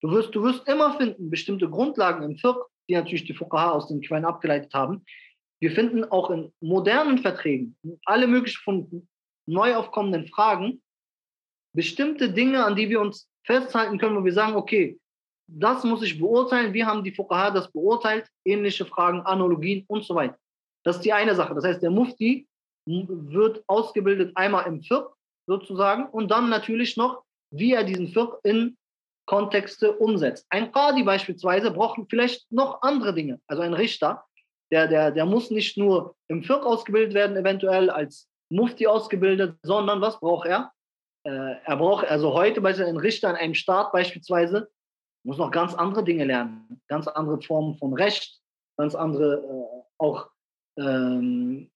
Du wirst, du wirst immer finden, bestimmte Grundlagen im Fiqh, die natürlich die Fuqaha aus den Quellen abgeleitet haben. Wir finden auch in modernen Verträgen alle möglichen von neu aufkommenden Fragen bestimmte Dinge, an die wir uns festhalten können, wo wir sagen, okay, das muss ich beurteilen, wie haben die Fuqaha das beurteilt, ähnliche Fragen, Analogien und so weiter. Das ist die eine Sache. Das heißt, der Mufti wird ausgebildet einmal im Fiqh sozusagen und dann natürlich noch, wie er diesen Fiqh in Kontexte umsetzt. Ein Qadi beispielsweise braucht vielleicht noch andere Dinge. Also ein Richter, der, der, der muss nicht nur im Fiqh ausgebildet werden, eventuell als Mufti ausgebildet, sondern was braucht er? Äh, er braucht, also heute bei ein Richter in einem Staat beispielsweise, muss noch ganz andere Dinge lernen, ganz andere Formen von Recht, ganz andere äh, auch ähm,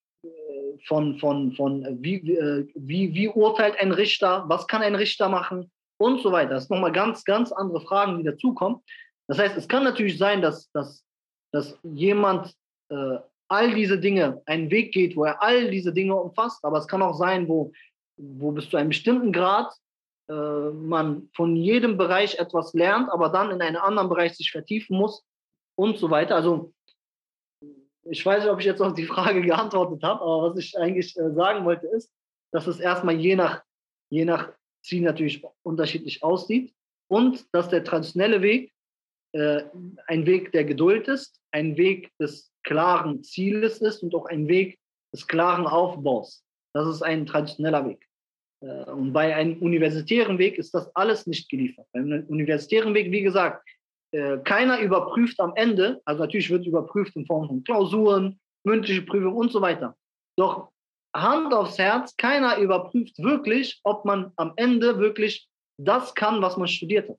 von, von, von wie, äh, wie, wie urteilt ein Richter, was kann ein Richter machen und so weiter. Das sind nochmal ganz, ganz andere Fragen, die dazukommen. Das heißt, es kann natürlich sein, dass, dass, dass jemand äh, all diese Dinge einen Weg geht, wo er all diese Dinge umfasst, aber es kann auch sein, wo wo bis zu einem bestimmten Grad äh, man von jedem Bereich etwas lernt, aber dann in einen anderen Bereich sich vertiefen muss und so weiter. Also ich weiß nicht, ob ich jetzt auf die Frage geantwortet habe, aber was ich eigentlich äh, sagen wollte ist, dass es erstmal je nach, je nach Ziel natürlich unterschiedlich aussieht und dass der traditionelle Weg äh, ein Weg der Geduld ist, ein Weg des klaren Zieles ist und auch ein Weg des klaren Aufbaus. Das ist ein traditioneller Weg. Äh, und bei einem universitären Weg ist das alles nicht geliefert. Beim universitären Weg, wie gesagt, äh, keiner überprüft am Ende, also natürlich wird überprüft in Form von Klausuren, mündliche Prüfung und so weiter. Doch Hand aufs Herz, keiner überprüft wirklich, ob man am Ende wirklich das kann, was man studiert hat.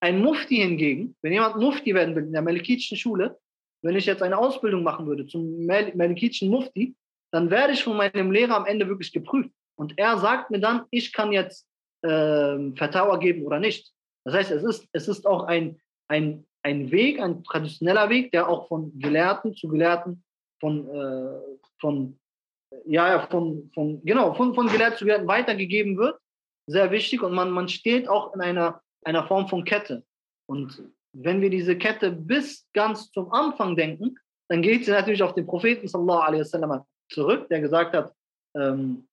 Ein Mufti hingegen, wenn jemand Mufti werden will in der Malikitischen Schule, wenn ich jetzt eine Ausbildung machen würde zum Malikitischen Mufti, dann werde ich von meinem Lehrer am Ende wirklich geprüft. Und er sagt mir dann, ich kann jetzt äh, Vertrauer geben oder nicht. Das heißt, es ist, es ist auch ein, ein, ein Weg, ein traditioneller Weg, der auch von Gelehrten zu Gelehrten, von, äh, von ja, von, von, genau, von, von Gelehrten zu Gelehrten weitergegeben wird. Sehr wichtig. Und man, man steht auch in einer, einer Form von Kette. Und wenn wir diese Kette bis ganz zum Anfang denken, dann geht sie natürlich auf den Propheten sallallahu alaihi wasallam zurück, der gesagt hat, ähm,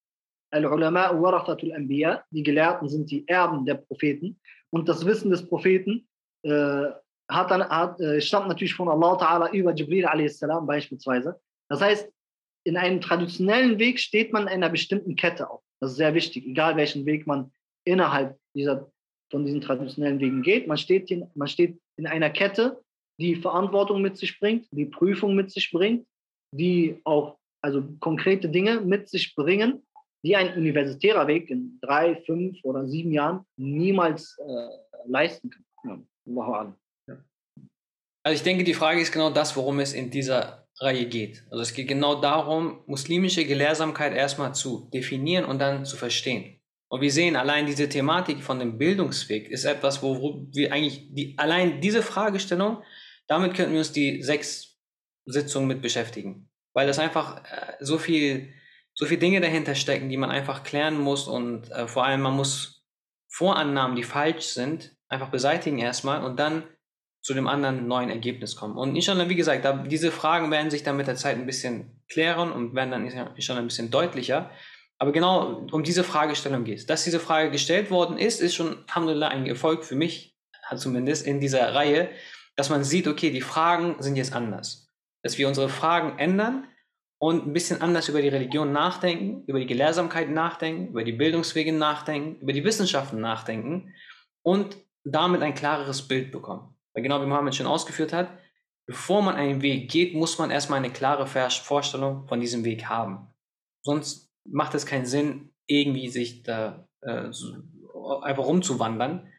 Al-Ulama warathatul Anbiya, die Gelehrten sind die Erben der Propheten. Und das Wissen des Propheten äh, hat hat, äh, stammt natürlich von Allah Ta'ala über Jibril a.s. beispielsweise. Das heißt, in einem traditionellen Weg steht man in einer bestimmten Kette auf. Das ist sehr wichtig, egal welchen Weg man innerhalb dieser, von diesen traditionellen Wegen geht. Man steht, in, man steht in einer Kette, die Verantwortung mit sich bringt, die Prüfung mit sich bringt, die auch also konkrete Dinge mit sich bringen, die ein universitärer Weg in drei, fünf oder sieben Jahren niemals äh, leisten kann. Ja, also ich denke, die Frage ist genau das, worum es in dieser Reihe geht. Also es geht genau darum, muslimische Gelehrsamkeit erstmal zu definieren und dann zu verstehen. Und wir sehen, allein diese Thematik von dem Bildungsweg ist etwas, wo wir eigentlich die, allein diese Fragestellung, damit könnten wir uns die sechs Sitzungen mit beschäftigen. Weil das einfach äh, so viel so viele Dinge dahinter stecken, die man einfach klären muss und äh, vor allem man muss Vorannahmen, die falsch sind, einfach beseitigen erstmal und dann zu dem anderen neuen Ergebnis kommen. Und inshallah, wie gesagt, da, diese Fragen werden sich dann mit der Zeit ein bisschen klären und werden dann inshallah ein bisschen deutlicher. Aber genau um diese Fragestellung geht es. Dass diese Frage gestellt worden ist, ist schon, Alhamdulillah, ein Erfolg für mich, zumindest in dieser Reihe, dass man sieht, okay, die Fragen sind jetzt anders. Dass wir unsere Fragen ändern und ein bisschen anders über die Religion nachdenken, über die Gelehrsamkeit nachdenken, über die Bildungswege nachdenken, über die Wissenschaften nachdenken und damit ein klareres Bild bekommen. Weil genau wie Mohammed schon ausgeführt hat, bevor man einen Weg geht, muss man erstmal eine klare Vorstellung von diesem Weg haben. Sonst macht es keinen Sinn, irgendwie sich da äh, so einfach rumzuwandern,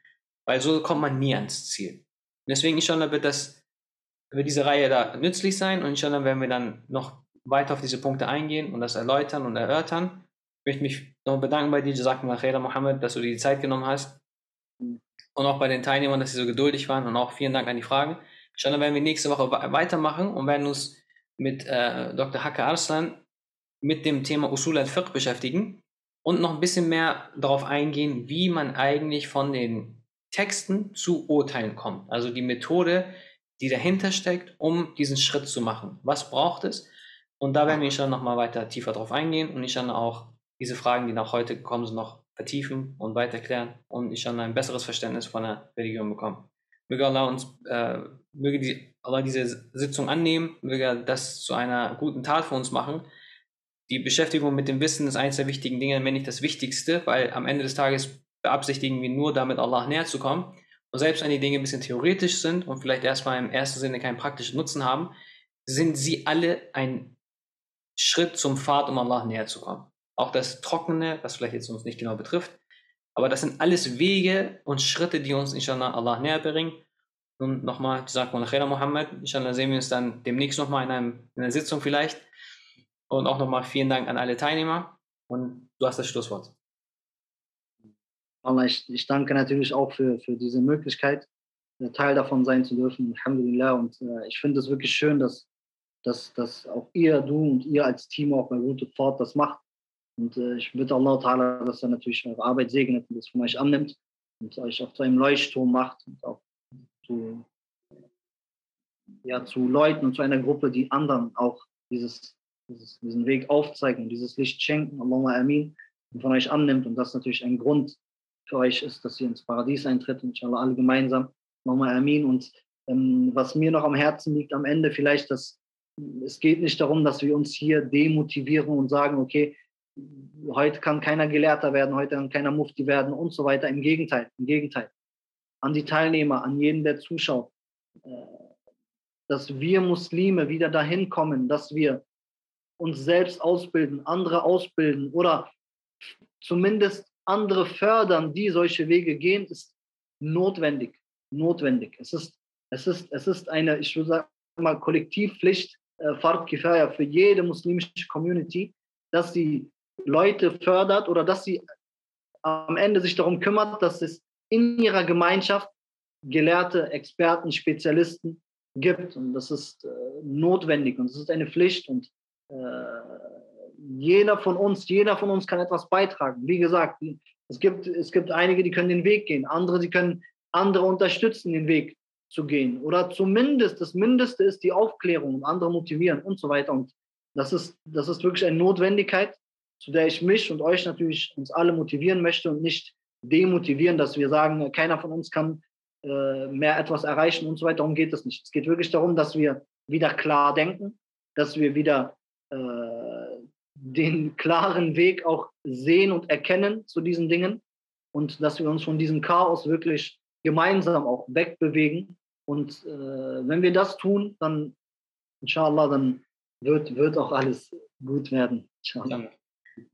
weil so kommt man nie ans Ziel. deswegen, inshallah, wird das, wird diese Reihe da nützlich sein und inshallah werden wir dann noch weiter auf diese Punkte eingehen und das erläutern und erörtern. Ich möchte mich noch bedanken bei dir, Jazakumullah Khaira Mohammed, dass du dir die Zeit genommen hast und auch bei den Teilnehmern, dass sie so geduldig waren und auch vielen Dank an die Fragen. Inshallah werden wir nächste Woche weitermachen und werden uns mit äh, Dr. Hake Arslan mit dem Thema Usul al-Fiqh beschäftigen und noch ein bisschen mehr darauf eingehen, wie man eigentlich von den Texten zu Urteilen kommt. Also die Methode, die dahinter steckt, um diesen Schritt zu machen. Was braucht es? Und da werden wir schon noch mal weiter tiefer drauf eingehen und ich dann auch diese Fragen, die nach heute gekommen sind, noch vertiefen und weiterklären und ich dann ein besseres Verständnis von der Religion bekomme. Möge Allah uns, äh, möge die, Allah diese Sitzung annehmen, möge das zu einer guten Tat für uns machen. Die Beschäftigung mit dem Wissen ist eines der wichtigen Dinge, wenn nicht das Wichtigste, weil am Ende des Tages beabsichtigen wir nur damit Allah näher zu kommen. Und selbst wenn die Dinge ein bisschen theoretisch sind und vielleicht erstmal im ersten Sinne keinen praktischen Nutzen haben, sind sie alle ein Schritt zum Pfad, um Allah näher zu kommen. Auch das Trockene, was vielleicht jetzt uns nicht genau betrifft. Aber das sind alles Wege und Schritte, die uns inshallah Allah näher bringen. Und nochmal, Jazakumullah khair Muhammad. Inshallah sehen wir uns dann demnächst nochmal in, in einer Sitzung vielleicht. Und auch nochmal vielen Dank an alle Teilnehmer. Und du hast das Schlusswort. Allah, ich, ich danke natürlich auch für, für diese Möglichkeit, Teil davon sein zu dürfen. Alhamdulillah. Und äh, ich finde es wirklich schön, dass, dass, dass auch ihr, du und ihr als Team auch bei Route Fort das macht. Und äh, ich bitte Allah Ta'ala, dass er natürlich eure Arbeit segnet und das von euch annimmt und euch auch zu einem Leuchtturm macht und auch zu, ja, zu Leuten und zu einer Gruppe, die anderen auch dieses, dieses, diesen Weg aufzeigen und dieses Licht schenken, Allahumma Amin, und von euch annimmt und das natürlich ein Grund für euch ist, dass ihr ins Paradies eintritt, inshallah alle gemeinsam, Allahumma Amin. Und ähm, was mir noch am Herzen liegt am Ende vielleicht, dass es geht nicht darum, dass wir uns hier demotivieren und sagen, okay, heute kann keiner Gelehrter werden, heute kann keiner Mufti werden und so weiter. Im Gegenteil, im Gegenteil. An die Teilnehmer, an jeden, der zuschaut, äh, dass wir Muslime wieder dahin kommen, dass wir uns selbst ausbilden, andere ausbilden oder zumindest andere fördern, die solche Wege gehen, ist notwendig. Notwendig. Es ist, es ist, es ist eine, ich würde sagen mal, Kollektivpflicht, Fard Kifaya für jede muslimische Community, dass sie Leute fördert oder dass sie am Ende sich darum kümmert, dass es in ihrer Gemeinschaft Gelehrte, Experten, Spezialisten gibt. Und das ist äh, notwendig und das ist eine Pflicht. Und äh, jeder von uns, jeder von uns kann etwas beitragen. Wie gesagt, es gibt, es gibt einige, die können den Weg gehen, andere, die können andere unterstützen, den Weg zu gehen. Oder zumindest, das Mindeste ist die Aufklärung und andere motivieren und so weiter. Und das ist, das ist wirklich eine Notwendigkeit zu der ich mich und euch natürlich uns alle motivieren möchte und nicht demotivieren, dass wir sagen, keiner von uns kann äh, mehr etwas erreichen und so weiter. Darum geht es nicht. Es geht wirklich darum, dass wir wieder klar denken, dass wir wieder äh, den klaren Weg auch sehen und erkennen zu diesen Dingen und dass wir uns von diesem Chaos wirklich gemeinsam auch wegbewegen. Und äh, wenn wir das tun, dann, inshallah, dann wird, wird auch alles gut werden. Inshallah.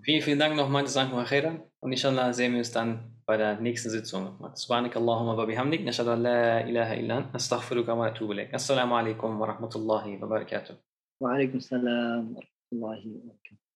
Vielen, vielen Dank nochmal, Jazakum khairan. Und inshallah sehen wir uns dann bei der nächsten Sitzung. Subhanak Allahumma wa bihamdik. Nashadu an la ilaha illa Astaghfiruka wa atubu ilayk. Assalamu alaikum wa rahmatullahi wa barakatuh. Wa alaikum salam wa rahmatullahi wa barakatuh.